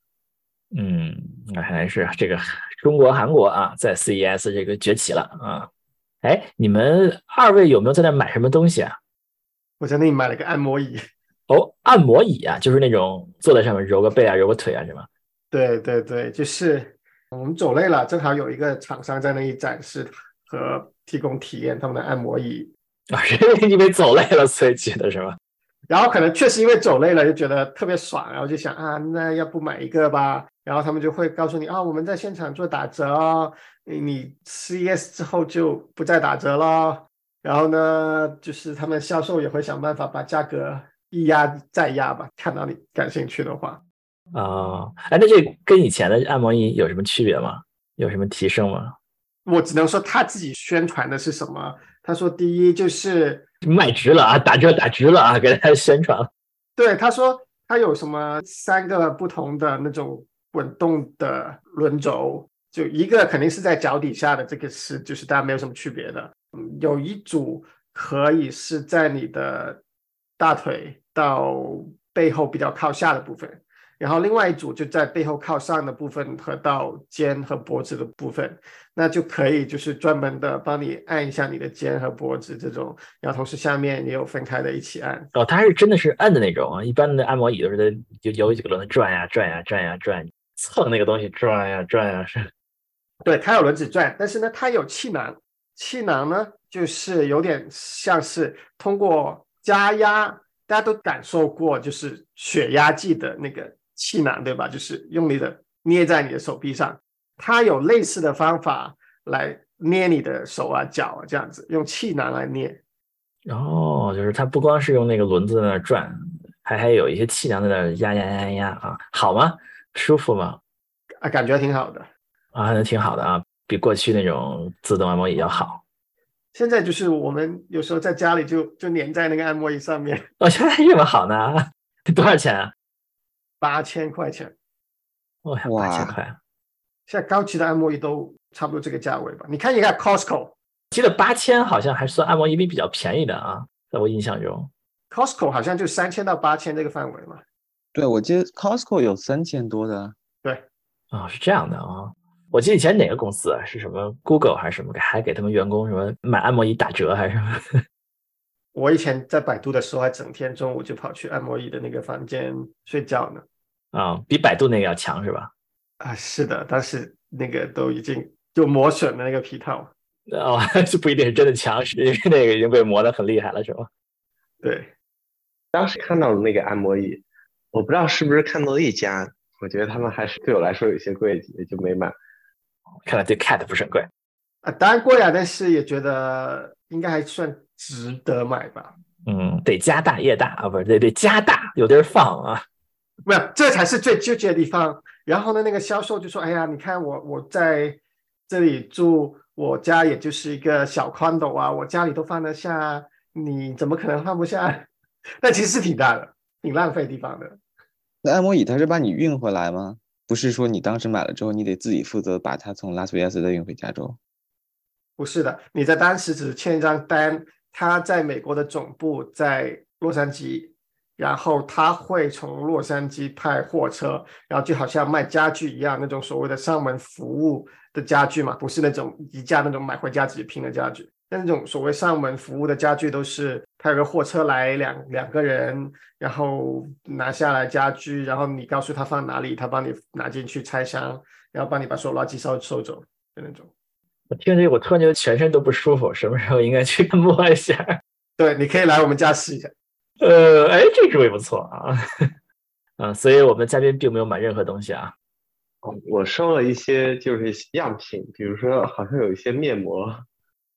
嗯，那看来是这个中国、韩国啊，在 CES 这个崛起了啊。哎，你们二位有没有在那买什么东西啊？我在那里买了个按摩椅。哦，按摩椅啊，就是那种坐在上面揉个背啊、揉个腿啊，是吗？对对对，就是我们走累了，正好有一个厂商在那里展示和提供体验他们的按摩椅。啊，是因为走累了所以去的是吧？然后可能确实因为走累了就觉得特别爽，然后就想啊，那要不买一个吧？然后他们就会告诉你啊，我们在现场做打折哦，你 CES 之后就不再打折了。然后呢，就是他们销售也会想办法把价格一压再压吧，看到你感兴趣的话。啊，哎，那这跟以前的按摩椅有什么区别吗？有什么提升吗？我只能说他自己宣传的是什么。他说：“第一就是卖值了啊，打折打值了啊，给大家宣传。对，他说他有什么三个不同的那种滚动的轮轴，就一个肯定是在脚底下的，这个是就是大家没有什么区别的。嗯，有一组可以是在你的大腿到背后比较靠下的部分，然后另外一组就在背后靠上的部分和到肩和脖子的部分，那就可以就是专门的帮你按一下你的肩和脖子这种，然后同时下面也有分开的一起按。哦，它是真的是按的那种啊，一般的按摩椅都是在有有几个轮子转呀转呀转呀转，蹭那个东西转呀转呀是。对，它有轮子转，但是呢，它有气囊，气囊呢就是有点像是通过加压，大家都感受过就是血压计的那个。气囊对吧？就是用力的捏在你的手臂上，它有类似的方法来捏你的手啊、脚啊，这样子用气囊来捏。哦，就是它不光是用那个轮子在那转，还还有一些气囊在那压压压压啊，好吗？舒服吗？啊，感觉挺好的啊，那挺好的啊，比过去那种自动按摩椅要好。现在就是我们有时候在家里就就粘在那个按摩椅上面。哦，现在这么好呢？多少钱啊？八千块钱，哇，八千块！现在高级的按摩椅都差不多这个价位吧？你看一看 Costco，记得八千好像还算按摩椅里比较便宜的啊，在我印象中，Costco 好像就三千到八千这个范围嘛。对，我记得 Costco 有三千多的。对，啊，是这样的啊。我记得以前哪个公司啊？是什么 Google 还是什么？还给他们员工什么买按摩椅打折还是什么？我以前在百度的时候，还整天中午就跑去按摩椅的那个房间睡觉呢。啊，比百度那个要强是吧？啊，是的，但是那个都已经就磨损的那个皮套。哦，就不一定是真的强，是因为那个已经被磨得很厉害了，是吧？对，当时看到的那个按摩椅，我不知道是不是看到一家，我觉得他们还是对我来说有些贵，也就没买。看来对 Cat 不是很贵啊，当然贵啊，但是也觉得应该还算值得买吧。嗯，得家大业大啊，不是得得家大有地儿放啊。没有，这才是最纠结的地方。然后呢，那个销售就说：“哎呀，你看我我在这里住，我家也就是一个小 condo 啊，我家里都放得下，你怎么可能放不下？那其实是挺大的，挺浪费地方的。那按摩椅它是把你运回来吗？不是说你当时买了之后，你得自己负责把它从拉斯维加斯再运回加州？不是的，你在当时只签一张单，他在美国的总部在洛杉矶。”然后他会从洛杉矶派货车，然后就好像卖家具一样，那种所谓的上门服务的家具嘛，不是那种宜家那种买回家自己拼的家具。那种所谓上门服务的家具，都是他有个货车来两两个人，然后拿下来家具，然后你告诉他放哪里，他帮你拿进去拆箱，然后帮你把所有垃圾收收走的那种。我听着，我突然觉得全身都不舒服，什么时候应该去摸一下？对，你可以来我们家试一下。呃，哎，这主意不错啊，嗯，所以我们嘉宾并没有买任何东西啊。哦，我收了一些就是样品，比如说好像有一些面膜，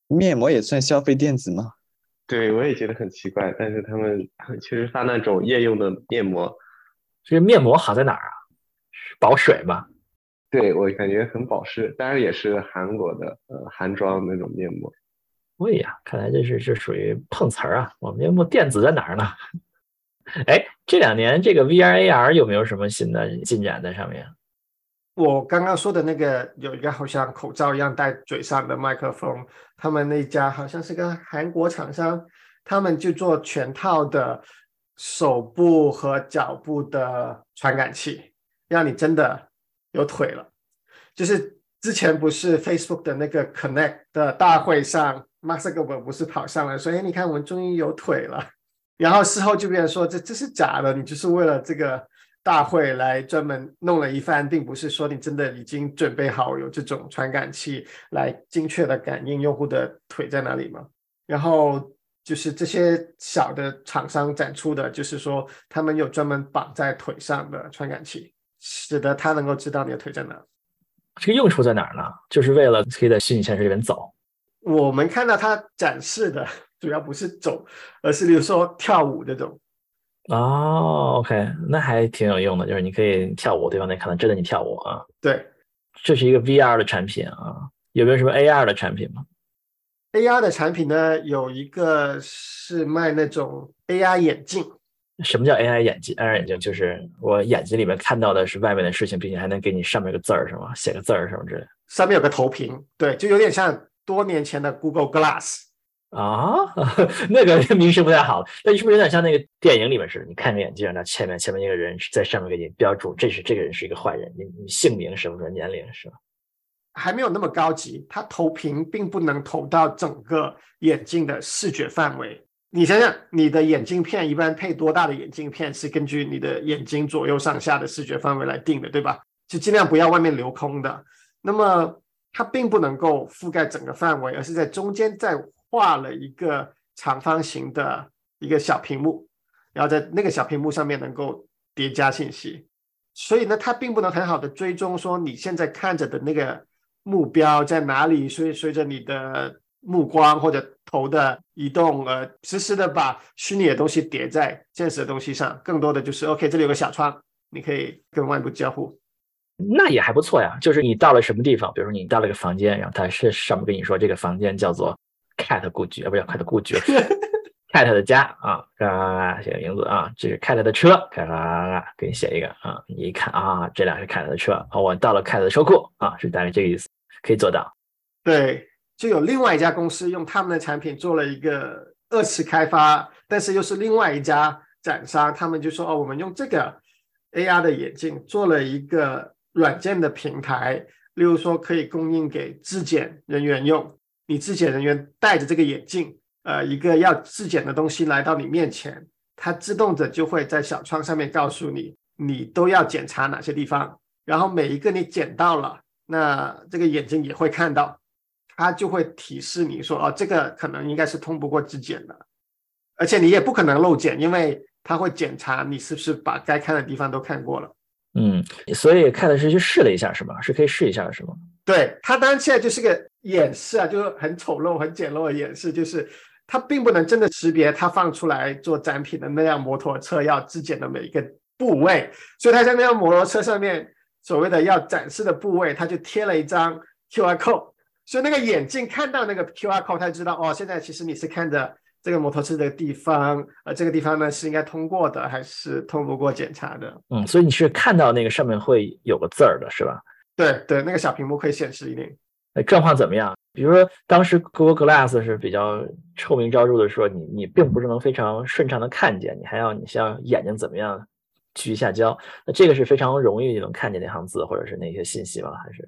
面膜也算消费电子吗？对，我也觉得很奇怪，但是他们确实发那种夜用的面膜。这个面膜好在哪儿啊？保水吗？对我感觉很保湿，当然也是韩国的呃韩妆那种面膜。对呀，看来这是这属于碰瓷儿啊！我们面膜电子在哪儿呢？哎，这两年这个 VR AR 有没有什么新的进展在上面？我刚刚说的那个有一个好像口罩一样戴嘴上的麦克风，他们那家好像是个韩国厂商，他们就做全套的手部和脚部的传感器，让你真的有腿了。就是之前不是 Facebook 的那个 Connect 的大会上。马斯克不是跑上来说：“哎，你看我们终于有腿了。”然后事后就变成说：“这这是假的，你就是为了这个大会来专门弄了一番，并不是说你真的已经准备好有这种传感器来精确的感应用户的腿在哪里吗？”然后就是这些小的厂商展出的，就是说他们有专门绑在腿上的传感器，使得他能够知道你的腿在哪。这个用处在哪儿呢？就是为了可以在虚拟现实里面走。我们看到他展示的主要不是走，而是比如说跳舞这种。哦，OK，那还挺有用的，就是你可以跳舞，对方能看到真的你跳舞啊。对，这是一个 VR 的产品啊。有没有什么 AR 的产品吗？AR 的产品呢，有一个是卖那种 AR 眼镜。什么叫 AI 眼镜？AR 眼镜就是我眼睛里面看到的是外面的事情，并且还能给你上面有个字儿，是吗？写个字儿什么之类的。上面有个投屏，对，就有点像。多年前的 Google Glass，啊，那个名声不太好，那是不是有点像那个电影里面似的？你看个眼镜，那前面前面一个人在上面给你标注，这是这个人是一个坏人，你你姓名什么什么年龄是吧？还没有那么高级，它投屏并不能投到整个眼镜的视觉范围。你想想，你的眼镜片一般配多大的眼镜片是根据你的眼睛左右上下的视觉范围来定的，对吧？就尽量不要外面留空的。那么它并不能够覆盖整个范围，而是在中间再画了一个长方形的一个小屏幕，然后在那个小屏幕上面能够叠加信息。所以呢，它并不能很好的追踪说你现在看着的那个。目标在哪里？所以随着你的目光或者头的移动，呃，实时的把虚拟的东西叠在现实的东西上。更多的就是，OK，这里有个小窗，你可以跟外部交互。那也还不错呀。就是你到了什么地方，比如说你到了一个房间，然后它是上面跟你说这个房间叫做 Cat 故居，啊，不是 Cat 故居，Cat 的家啊，嘎写个名字啊，这是 Cat 的车，嘎嘎嘎，给你写一个啊。你一看啊，这俩是 Cat 的车，哦，我到了 Cat 的车库啊，是大概这个意思。可以做到，对，就有另外一家公司用他们的产品做了一个二次开发，但是又是另外一家展商，他们就说哦，我们用这个 AR 的眼镜做了一个软件的平台，例如说可以供应给质检人员用，你质检人员戴着这个眼镜，呃，一个要质检的东西来到你面前，它自动的就会在小窗上面告诉你，你都要检查哪些地方，然后每一个你检到了。那这个眼睛也会看到，它就会提示你说，哦，这个可能应该是通不过质检的，而且你也不可能漏检，因为它会检查你是不是把该看的地方都看过了。嗯，所以看的是去试了一下，是吗？是可以试一下，是吗？对，它当然现在就是个演示啊，就是很丑陋、很简陋的演示，就是它并不能真的识别它放出来做展品的那辆摩托车要质检的每一个部位，所以它在那辆摩托车上面。所谓的要展示的部位，他就贴了一张 QR code，所以那个眼镜看到那个 QR code，他就知道哦，现在其实你是看着这个摩托车的地方，呃，这个地方呢是应该通过的，还是通不过检查的？嗯，所以你是看到那个上面会有个字儿的，是吧？对对，那个小屏幕可以显示一定。那状况怎么样？比如说当时 Google Glass 是比较臭名昭著的，说你你并不是能非常顺畅的看见，你还要你像眼睛怎么样？聚下焦，那这个是非常容易就能看见那行字或者是那些信息吗？还是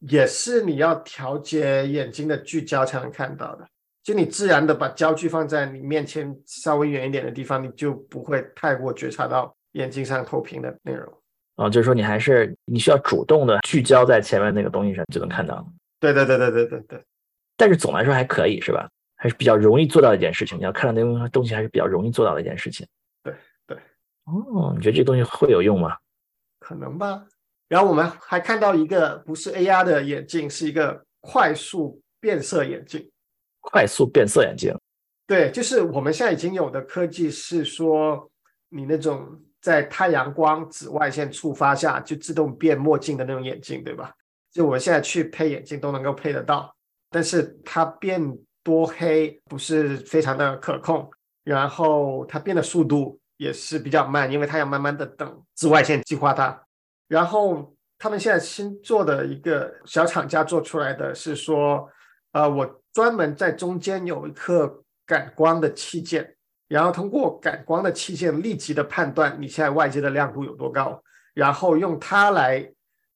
也是你要调节眼睛的聚焦才能看到的？就你自然的把焦距放在你面前稍微远一点的地方，你就不会太过觉察到眼睛上投屏的内容。哦，就是说你还是你需要主动的聚焦在前面那个东西上就能看到。对对对对对对对。但是总来说还可以是吧？还是比较容易做到一件事情。你要看到那东东西还是比较容易做到的一件事情。对对哦，你觉得这东西会有用吗？可能吧。然后我们还看到一个不是 AR 的眼镜，是一个快速变色眼镜。快速变色眼镜，对，就是我们现在已经有的科技是说，你那种在太阳光紫外线触发下就自动变墨镜的那种眼镜，对吧？就我现在去配眼镜都能够配得到，但是它变多黑不是非常的可控，然后它变的速度。也是比较慢，因为它要慢慢的等紫外线激化它。然后他们现在新做的一个小厂家做出来的是说，呃，我专门在中间有一颗感光的器件，然后通过感光的器件立即的判断你现在外界的亮度有多高，然后用它来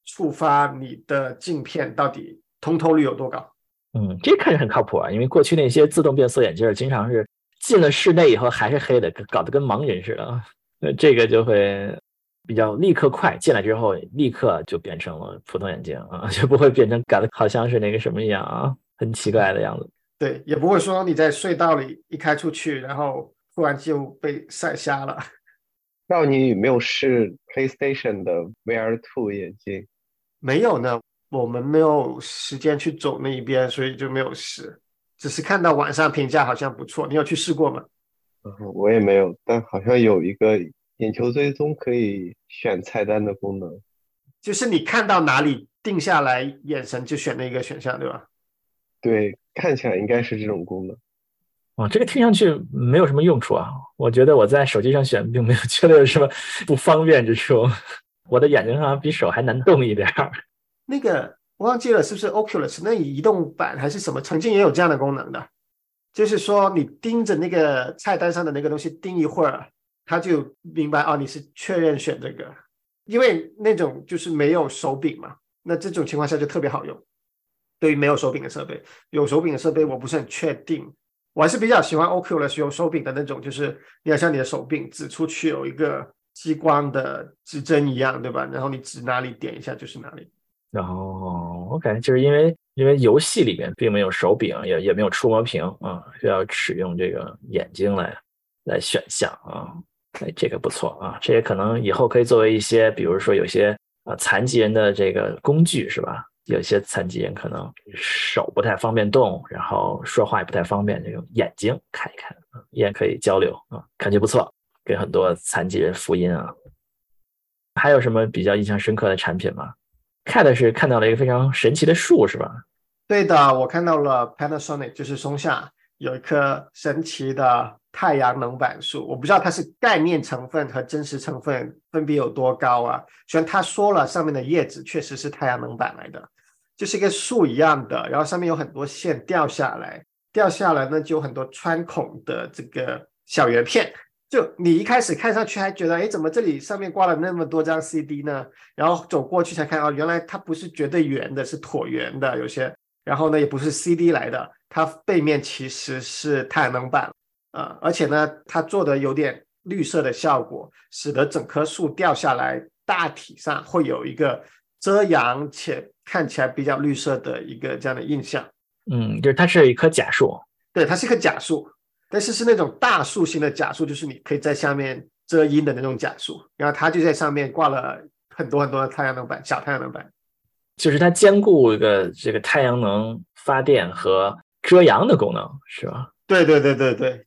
触发你的镜片到底通透率有多高。嗯，这看着很靠谱啊，因为过去那些自动变色眼镜经常是。进了室内以后还是黑的，搞得跟盲人似的。那 这个就会比较立刻快，进来之后立刻就变成了普通眼镜啊，就不会变成搞得好像是那个什么一样啊，很奇怪的样子。对，也不会说你在隧道里一开出去，然后突然就被晒瞎了。那你有没有试 PlayStation 的 VR Two 眼镜？没有呢，我们没有时间去走那一边，所以就没有试。只是看到网上评价好像不错，你有去试过吗？嗯，我也没有，但好像有一个眼球追踪可以选菜单的功能，就是你看到哪里定下来，眼神就选那个选项，对吧？对，看起来应该是这种功能。哦，这个听上去没有什么用处啊，我觉得我在手机上选并没有觉得有什么不方便之处，我的眼睛好像比手还难动一点儿。那个我。忘记了是不是 Oculus 那移动版还是什么？曾经也有这样的功能的。就是说你盯着那个菜单上的那个东西盯一会儿，他就明白哦，你是确认选这个，因为那种就是没有手柄嘛，那这种情况下就特别好用。对于没有手柄的设备，有手柄的设备我不是很确定，我还是比较喜欢 Oculus 有手柄的那种，就是你要像你的手柄指出去有一个激光的指针一样，对吧？然后你指哪里点一下就是哪里。然后我感觉就是因为因为游戏里面并没有手柄，也也没有触摸屏啊，需要使用这个眼睛来来选项啊。哎，这个不错啊，这也可能以后可以作为一些，比如说有些啊残疾人的这个工具是吧？有些残疾人可能手不太方便动，然后说话也不太方便，就用眼睛看一看，也可以交流啊，感觉不错，给很多残疾人福音啊。还有什么比较印象深刻的产品吗？？Cat 是看到了一个非常神奇的树，是吧？对的，我看到了 Panasonic，就是松下有一棵神奇的太阳能板树。我不知道它是概念成分和真实成分分别有多高啊。虽然他说了上面的叶子确实是太阳能板来的，就是一个树一样的，然后上面有很多线掉下来，掉下来呢就有很多穿孔的这个小圆片。就你一开始看上去还觉得，哎，怎么这里上面挂了那么多张 CD 呢？然后走过去才看，哦，原来它不是绝对圆的，是椭圆的，有些。然后呢，也不是 CD 来的，它背面其实是太阳能板，啊，而且呢，它做的有点绿色的效果，使得整棵树掉下来，大体上会有一个遮阳且看起来比较绿色的一个这样的印象。嗯，就是它是一棵假树，对，它是一棵假树。但是是那种大树型的假树，就是你可以在下面遮阴的那种假树，然后它就在上面挂了很多很多的太阳能板，小太阳能板，就是它兼顾一个这个太阳能发电和遮阳的功能，是吧？对对对对对。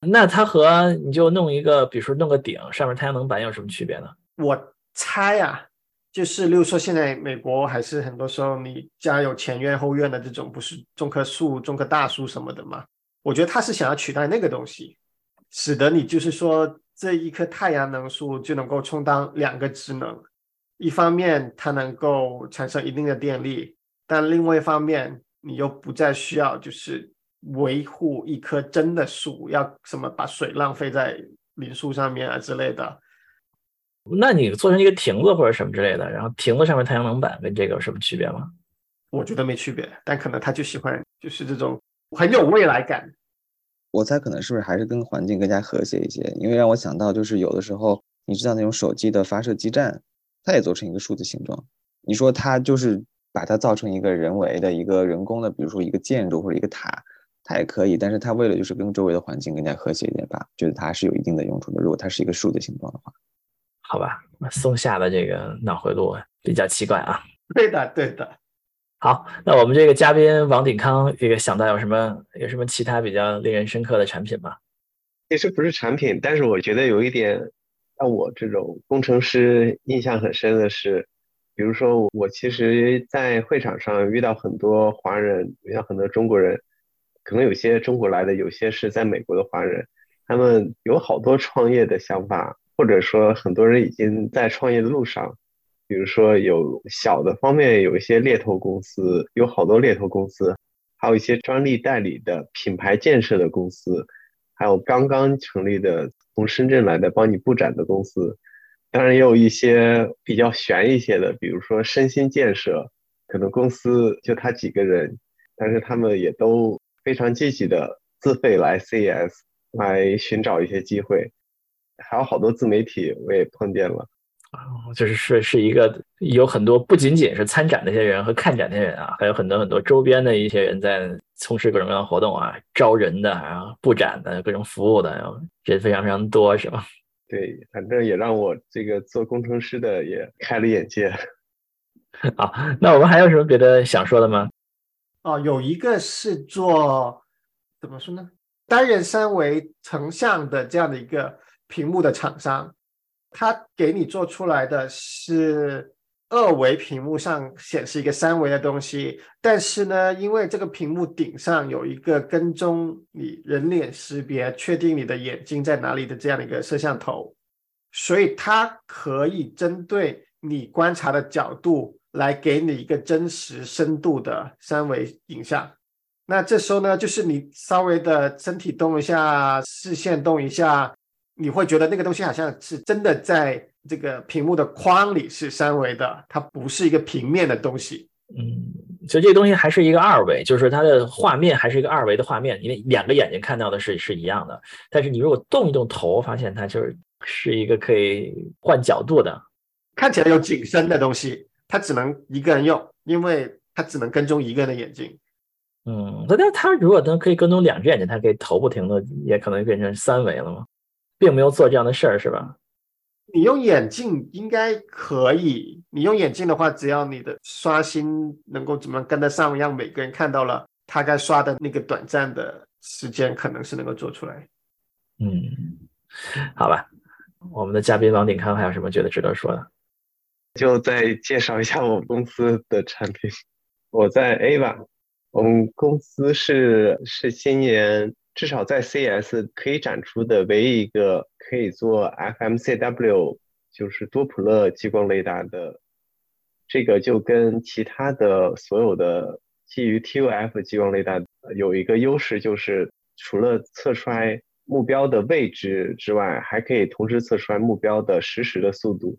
那它和你就弄一个，比如说弄个顶，上面太阳能板有什么区别呢？我猜啊，就是例如说现在美国还是很多时候你家有前院后院的这种，不是种棵树、种棵大树什么的嘛。我觉得他是想要取代那个东西，使得你就是说这一棵太阳能树就能够充当两个职能，一方面它能够产生一定的电力，但另外一方面你又不再需要就是维护一棵真的树，要什么把水浪费在林树上面啊之类的。那你做成一个亭子或者什么之类的，然后亭子上面太阳能板跟这个有什么区别吗？我觉得没区别，但可能他就喜欢就是这种。很有未来感，我猜可能是不是还是跟环境更加和谐一些？因为让我想到就是有的时候，你知道那种手机的发射基站，它也做成一个数字形状。你说它就是把它造成一个人为的一个人工的，比如说一个建筑或者一个塔，它也可以。但是它为了就是跟周围的环境更加和谐一点吧，觉得它是有一定的用处的。如果它是一个树的形状的话，好吧，松下的这个脑回路比较奇怪啊。对的，对的。好，那我们这个嘉宾王鼎康，这个想到有什么有什么其他比较令人深刻的产品吗？其实不是产品，但是我觉得有一点让我这种工程师印象很深的是，比如说我其实，在会场上遇到很多华人，遇到很多中国人，可能有些中国来的，有些是在美国的华人，他们有好多创业的想法，或者说很多人已经在创业的路上。比如说有小的方面有一些猎头公司，有好多猎头公司，还有一些专利代理的品牌建设的公司，还有刚刚成立的从深圳来的帮你布展的公司，当然也有一些比较悬一些的，比如说身心建设，可能公司就他几个人，但是他们也都非常积极的自费来 CES 来寻找一些机会，还有好多自媒体我也碰见了。就是是是一个有很多不仅仅是参展那些人和看展那些人啊，还有很多很多周边的一些人在从事各种各样的活动啊，招人的啊，布展的各种服务的，人非常非常多，是吧？对，反正也让我这个做工程师的也开了眼界。好，那我们还有什么别的想说的吗？哦，有一个是做怎么说呢？单人三维成像的这样的一个屏幕的厂商。他给你做出来的是二维屏幕上显示一个三维的东西，但是呢，因为这个屏幕顶上有一个跟踪你人脸识别、确定你的眼睛在哪里的这样的一个摄像头，所以它可以针对你观察的角度来给你一个真实深度的三维影像。那这时候呢，就是你稍微的身体动一下，视线动一下，你会觉得那个东西好像是真的在这个屏幕的框里是三维的，它不是一个平面的东西。嗯，所以这个东西还是一个二维，就是它的画面还是一个二维的画面，因为两个眼睛看到的是是一样的。但是你如果动一动头，发现它就是是一个可以换角度的，看起来有景深的东西，它只能一个人用，因为它只能跟踪一个人的眼睛。嗯，那但它如果能可以跟踪两只眼睛，它可以头不停的，也可能变成三维了嘛，并没有做这样的事儿，是吧？你用眼镜应该可以。你用眼镜的话，只要你的刷新能够怎么跟得上，让每个人看到了他该刷的那个短暂的时间，可能是能够做出来。嗯，好吧。我们的嘉宾王鼎康还有什么觉得值得说的？就再介绍一下我们公司的产品。我在 A 吧。我们公司是是今年至少在 CS 可以展出的唯一一个可以做 FMCW，就是多普勒激光雷达的。这个就跟其他的所有的基于 ToF 激光雷达有一个优势，就是除了测出来目标的位置之外，还可以同时测出来目标的实时的速度。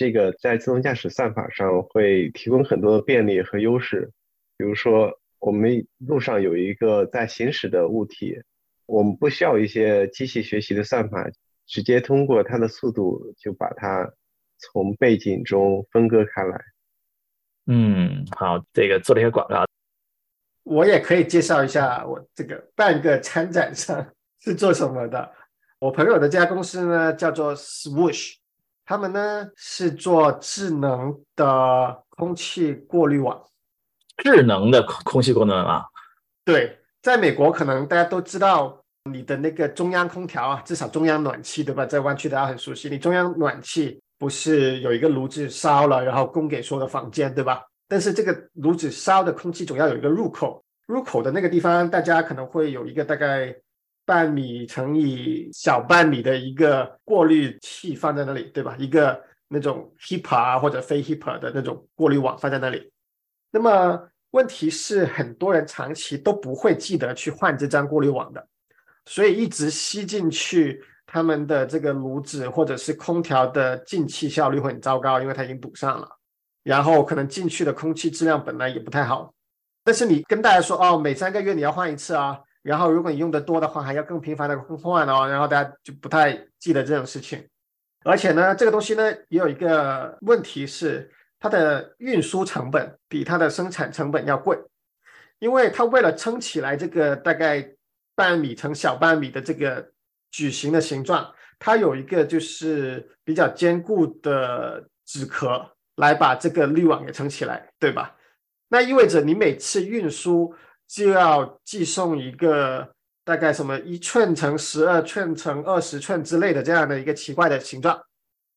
这个在自动驾驶算法上会提供很多的便利和优势，比如说。我们路上有一个在行驶的物体，我们不需要一些机器学习的算法，直接通过它的速度就把它从背景中分割开来。嗯，好，这个做了一个广告。我也可以介绍一下我这个半个参展商 是做什么的。我朋友的这家公司呢叫做 Swoosh，他们呢是做智能的空气过滤网。智能的空空气功能啊，对，在美国可能大家都知道你的那个中央空调啊，至少中央暖气对吧？在湾区大家很熟悉，你中央暖气不是有一个炉子烧了，然后供给所有的房间对吧？但是这个炉子烧的空气总要有一个入口，入口的那个地方大家可能会有一个大概半米乘以小半米的一个过滤器放在那里对吧？一个那种 HEPA 或者非 HEPA 的那种过滤网放在那里。那么问题是，很多人长期都不会记得去换这张过滤网的，所以一直吸进去，他们的这个炉子或者是空调的进气效率会很糟糕，因为它已经堵上了。然后可能进去的空气质量本来也不太好。但是你跟大家说哦，每三个月你要换一次啊，然后如果你用的多的话，还要更频繁的更换哦，然后大家就不太记得这种事情。而且呢，这个东西呢也有一个问题是。它的运输成本比它的生产成本要贵，因为它为了撑起来这个大概半米乘小半米的这个矩形的形状，它有一个就是比较坚固的纸壳来把这个滤网给撑起来，对吧？那意味着你每次运输就要寄送一个大概什么一寸乘十二寸乘二十寸之类的这样的一个奇怪的形状，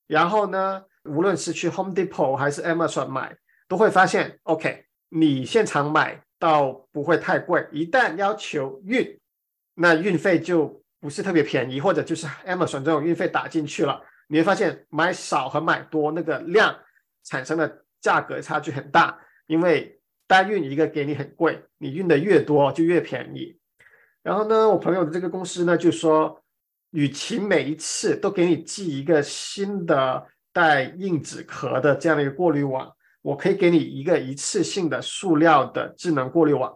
然后呢？无论是去 Home Depot 还是 Amazon 买，都会发现，OK，你现场买到不会太贵。一旦要求运，那运费就不是特别便宜，或者就是 Amazon 这种运费打进去了，你会发现买少和买多那个量产生的价格差距很大。因为单运一个给你很贵，你运的越多就越便宜。然后呢，我朋友的这个公司呢就说，与其每一次都给你寄一个新的。带硬纸壳的这样的一个过滤网，我可以给你一个一次性的塑料的智能过滤网，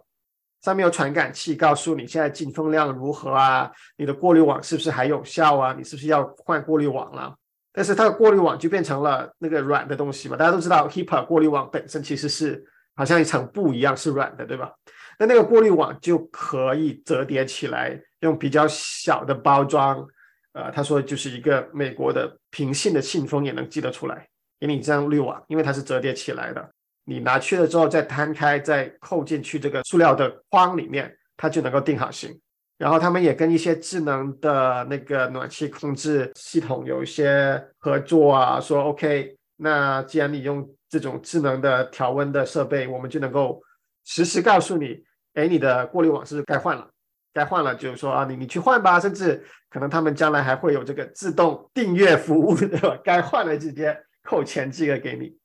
上面有传感器，告诉你现在进风量如何啊，你的过滤网是不是还有效啊？你是不是要换过滤网了？但是它的过滤网就变成了那个软的东西嘛？大家都知道，HEPA 过滤网本身其实是好像一层布一样是软的，对吧？那那个过滤网就可以折叠起来，用比较小的包装。呃，他说就是一个美国的平信的信封也能寄得出来，给你这样滤网，因为它是折叠起来的，你拿去了之后再摊开，再扣进去这个塑料的框里面，它就能够定好型。然后他们也跟一些智能的那个暖气控制系统有一些合作啊，说 OK，那既然你用这种智能的调温的设备，我们就能够实时告诉你，哎，你的过滤网是该换了。该换了，就是说啊，你你去换吧，甚至可能他们将来还会有这个自动订阅服务，对吧？该换了直接扣钱寄个给你。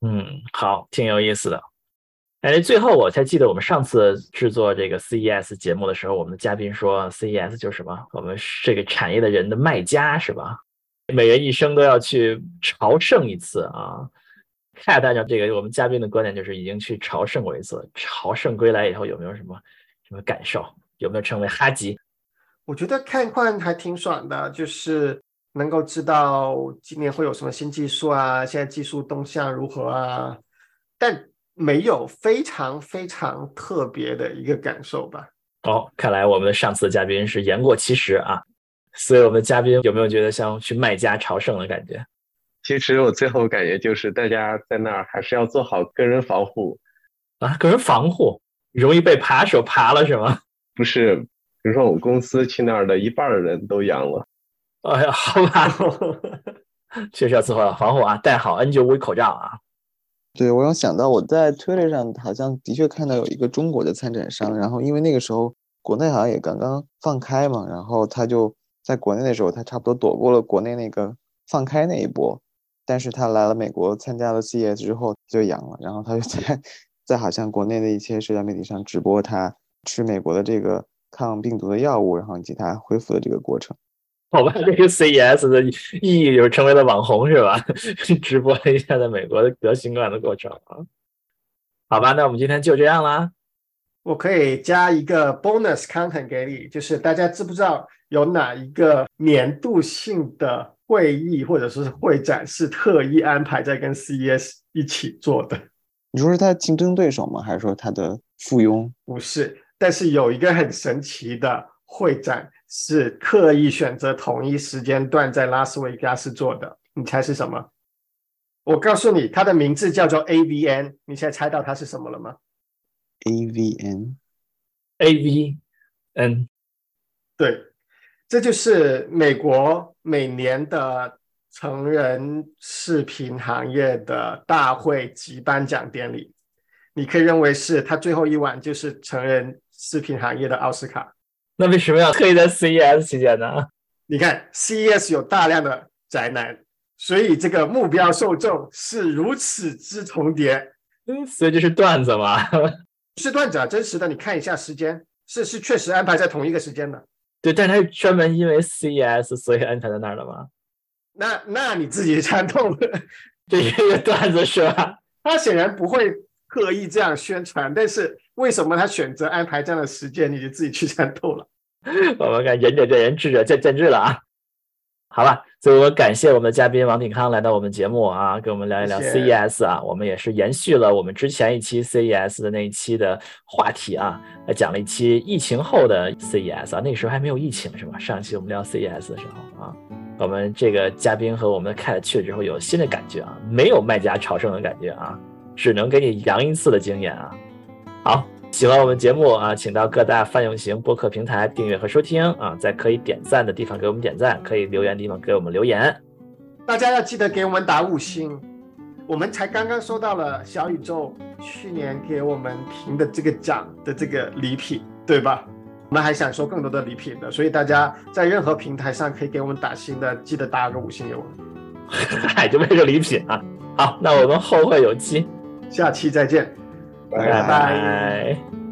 嗯，好，挺有意思的。哎，最后我才记得我们上次制作这个 CES 节目的时候，我们的嘉宾说 CES 就是什么？我们这个产业的人的卖家是吧？每人一生都要去朝圣一次啊。看按照这个我们嘉宾的观点，就是已经去朝圣过一次。朝圣归来以后有没有什么什么感受？有没有成为哈吉？我觉得看看还挺爽的，就是能够知道今年会有什么新技术啊，现在技术动向如何啊，但没有非常非常特别的一个感受吧。哦，看来我们的上次嘉宾是言过其实啊。所以我们的嘉宾有没有觉得像去卖家朝圣的感觉？其实我最后感觉就是大家在那儿还是要做好个人防护啊，个人防护容易被扒手扒了是吗？不是，比如说我们公司去那儿的一半的人都阳了。哎呀，好吧，确实要做好防护啊，戴好 N95 口罩啊。对，我有想到我在 Twitter 上好像的确看到有一个中国的参展商，然后因为那个时候国内好像也刚刚放开嘛，然后他就在国内的时候，他差不多躲过了国内那个放开那一波。但是他来了美国参加了 CES 之后就阳了，然后他就在 在好像国内的一些社交媒体上直播他吃美国的这个抗病毒的药物，然后以及他恢复的这个过程。好吧，这个 CES 的意义就是成为了网红是吧？直播了一下在美国的得新冠的过程啊。好吧，那我们今天就这样啦。我可以加一个 bonus content 给你，就是大家知不知道有哪一个年度性的？会议或者是会展是特意安排在跟 CES 一起做的。你说是他的竞争对手吗？还是说他的附庸？不是，但是有一个很神奇的会展是刻意选择同一时间段在拉斯维加斯做的。你猜是什么？我告诉你，它的名字叫做 AVN。你现在猜到它是什么了吗？AVN，AVN，对。这就是美国每年的成人视频行业的大会及颁奖典礼，你可以认为是他最后一晚就是成人视频行业的奥斯卡。那为什么要特意在 CES 期间呢？你看 CES 有大量的宅男，所以这个目标受众是如此之重叠。嗯，所以这是段子吗？是段子啊，真实的。你看一下时间，是是确实安排在同一个时间的。对，但他是专门因为 CES 所以安排在那儿的吗？那那你自己参透了，这是一个段子是吧？他显然不会刻意这样宣传，但是为什么他选择安排这样的时间，你就自己去参透了。我们看仁者见仁，智者见见智了啊。好了，所以我感谢我们的嘉宾王鼎康来到我们节目啊，跟我们聊一聊 CES 啊。我们也是延续了我们之前一期 CES 的那一期的话题啊，来讲了一期疫情后的 CES 啊。那个时候还没有疫情是吧？上一期我们聊 CES 的时候啊，我们这个嘉宾和我们的 Cat 去了之后有新的感觉啊，没有卖家朝圣的感觉啊，只能给你扬一次的经验啊。好。喜欢我们节目啊，请到各大泛用型播客平台订阅和收听啊，在可以点赞的地方给我们点赞，可以留言的地方给我们留言。大家要记得给我们打五星。我们才刚刚收到了小宇宙去年给我们评的这个奖的这个礼品，对吧？我们还想收更多的礼品的，所以大家在任何平台上可以给我们打新的，记得打个五星给我们。嗨，就为个礼品啊！好，那我们后会有期，下期再见。拜拜。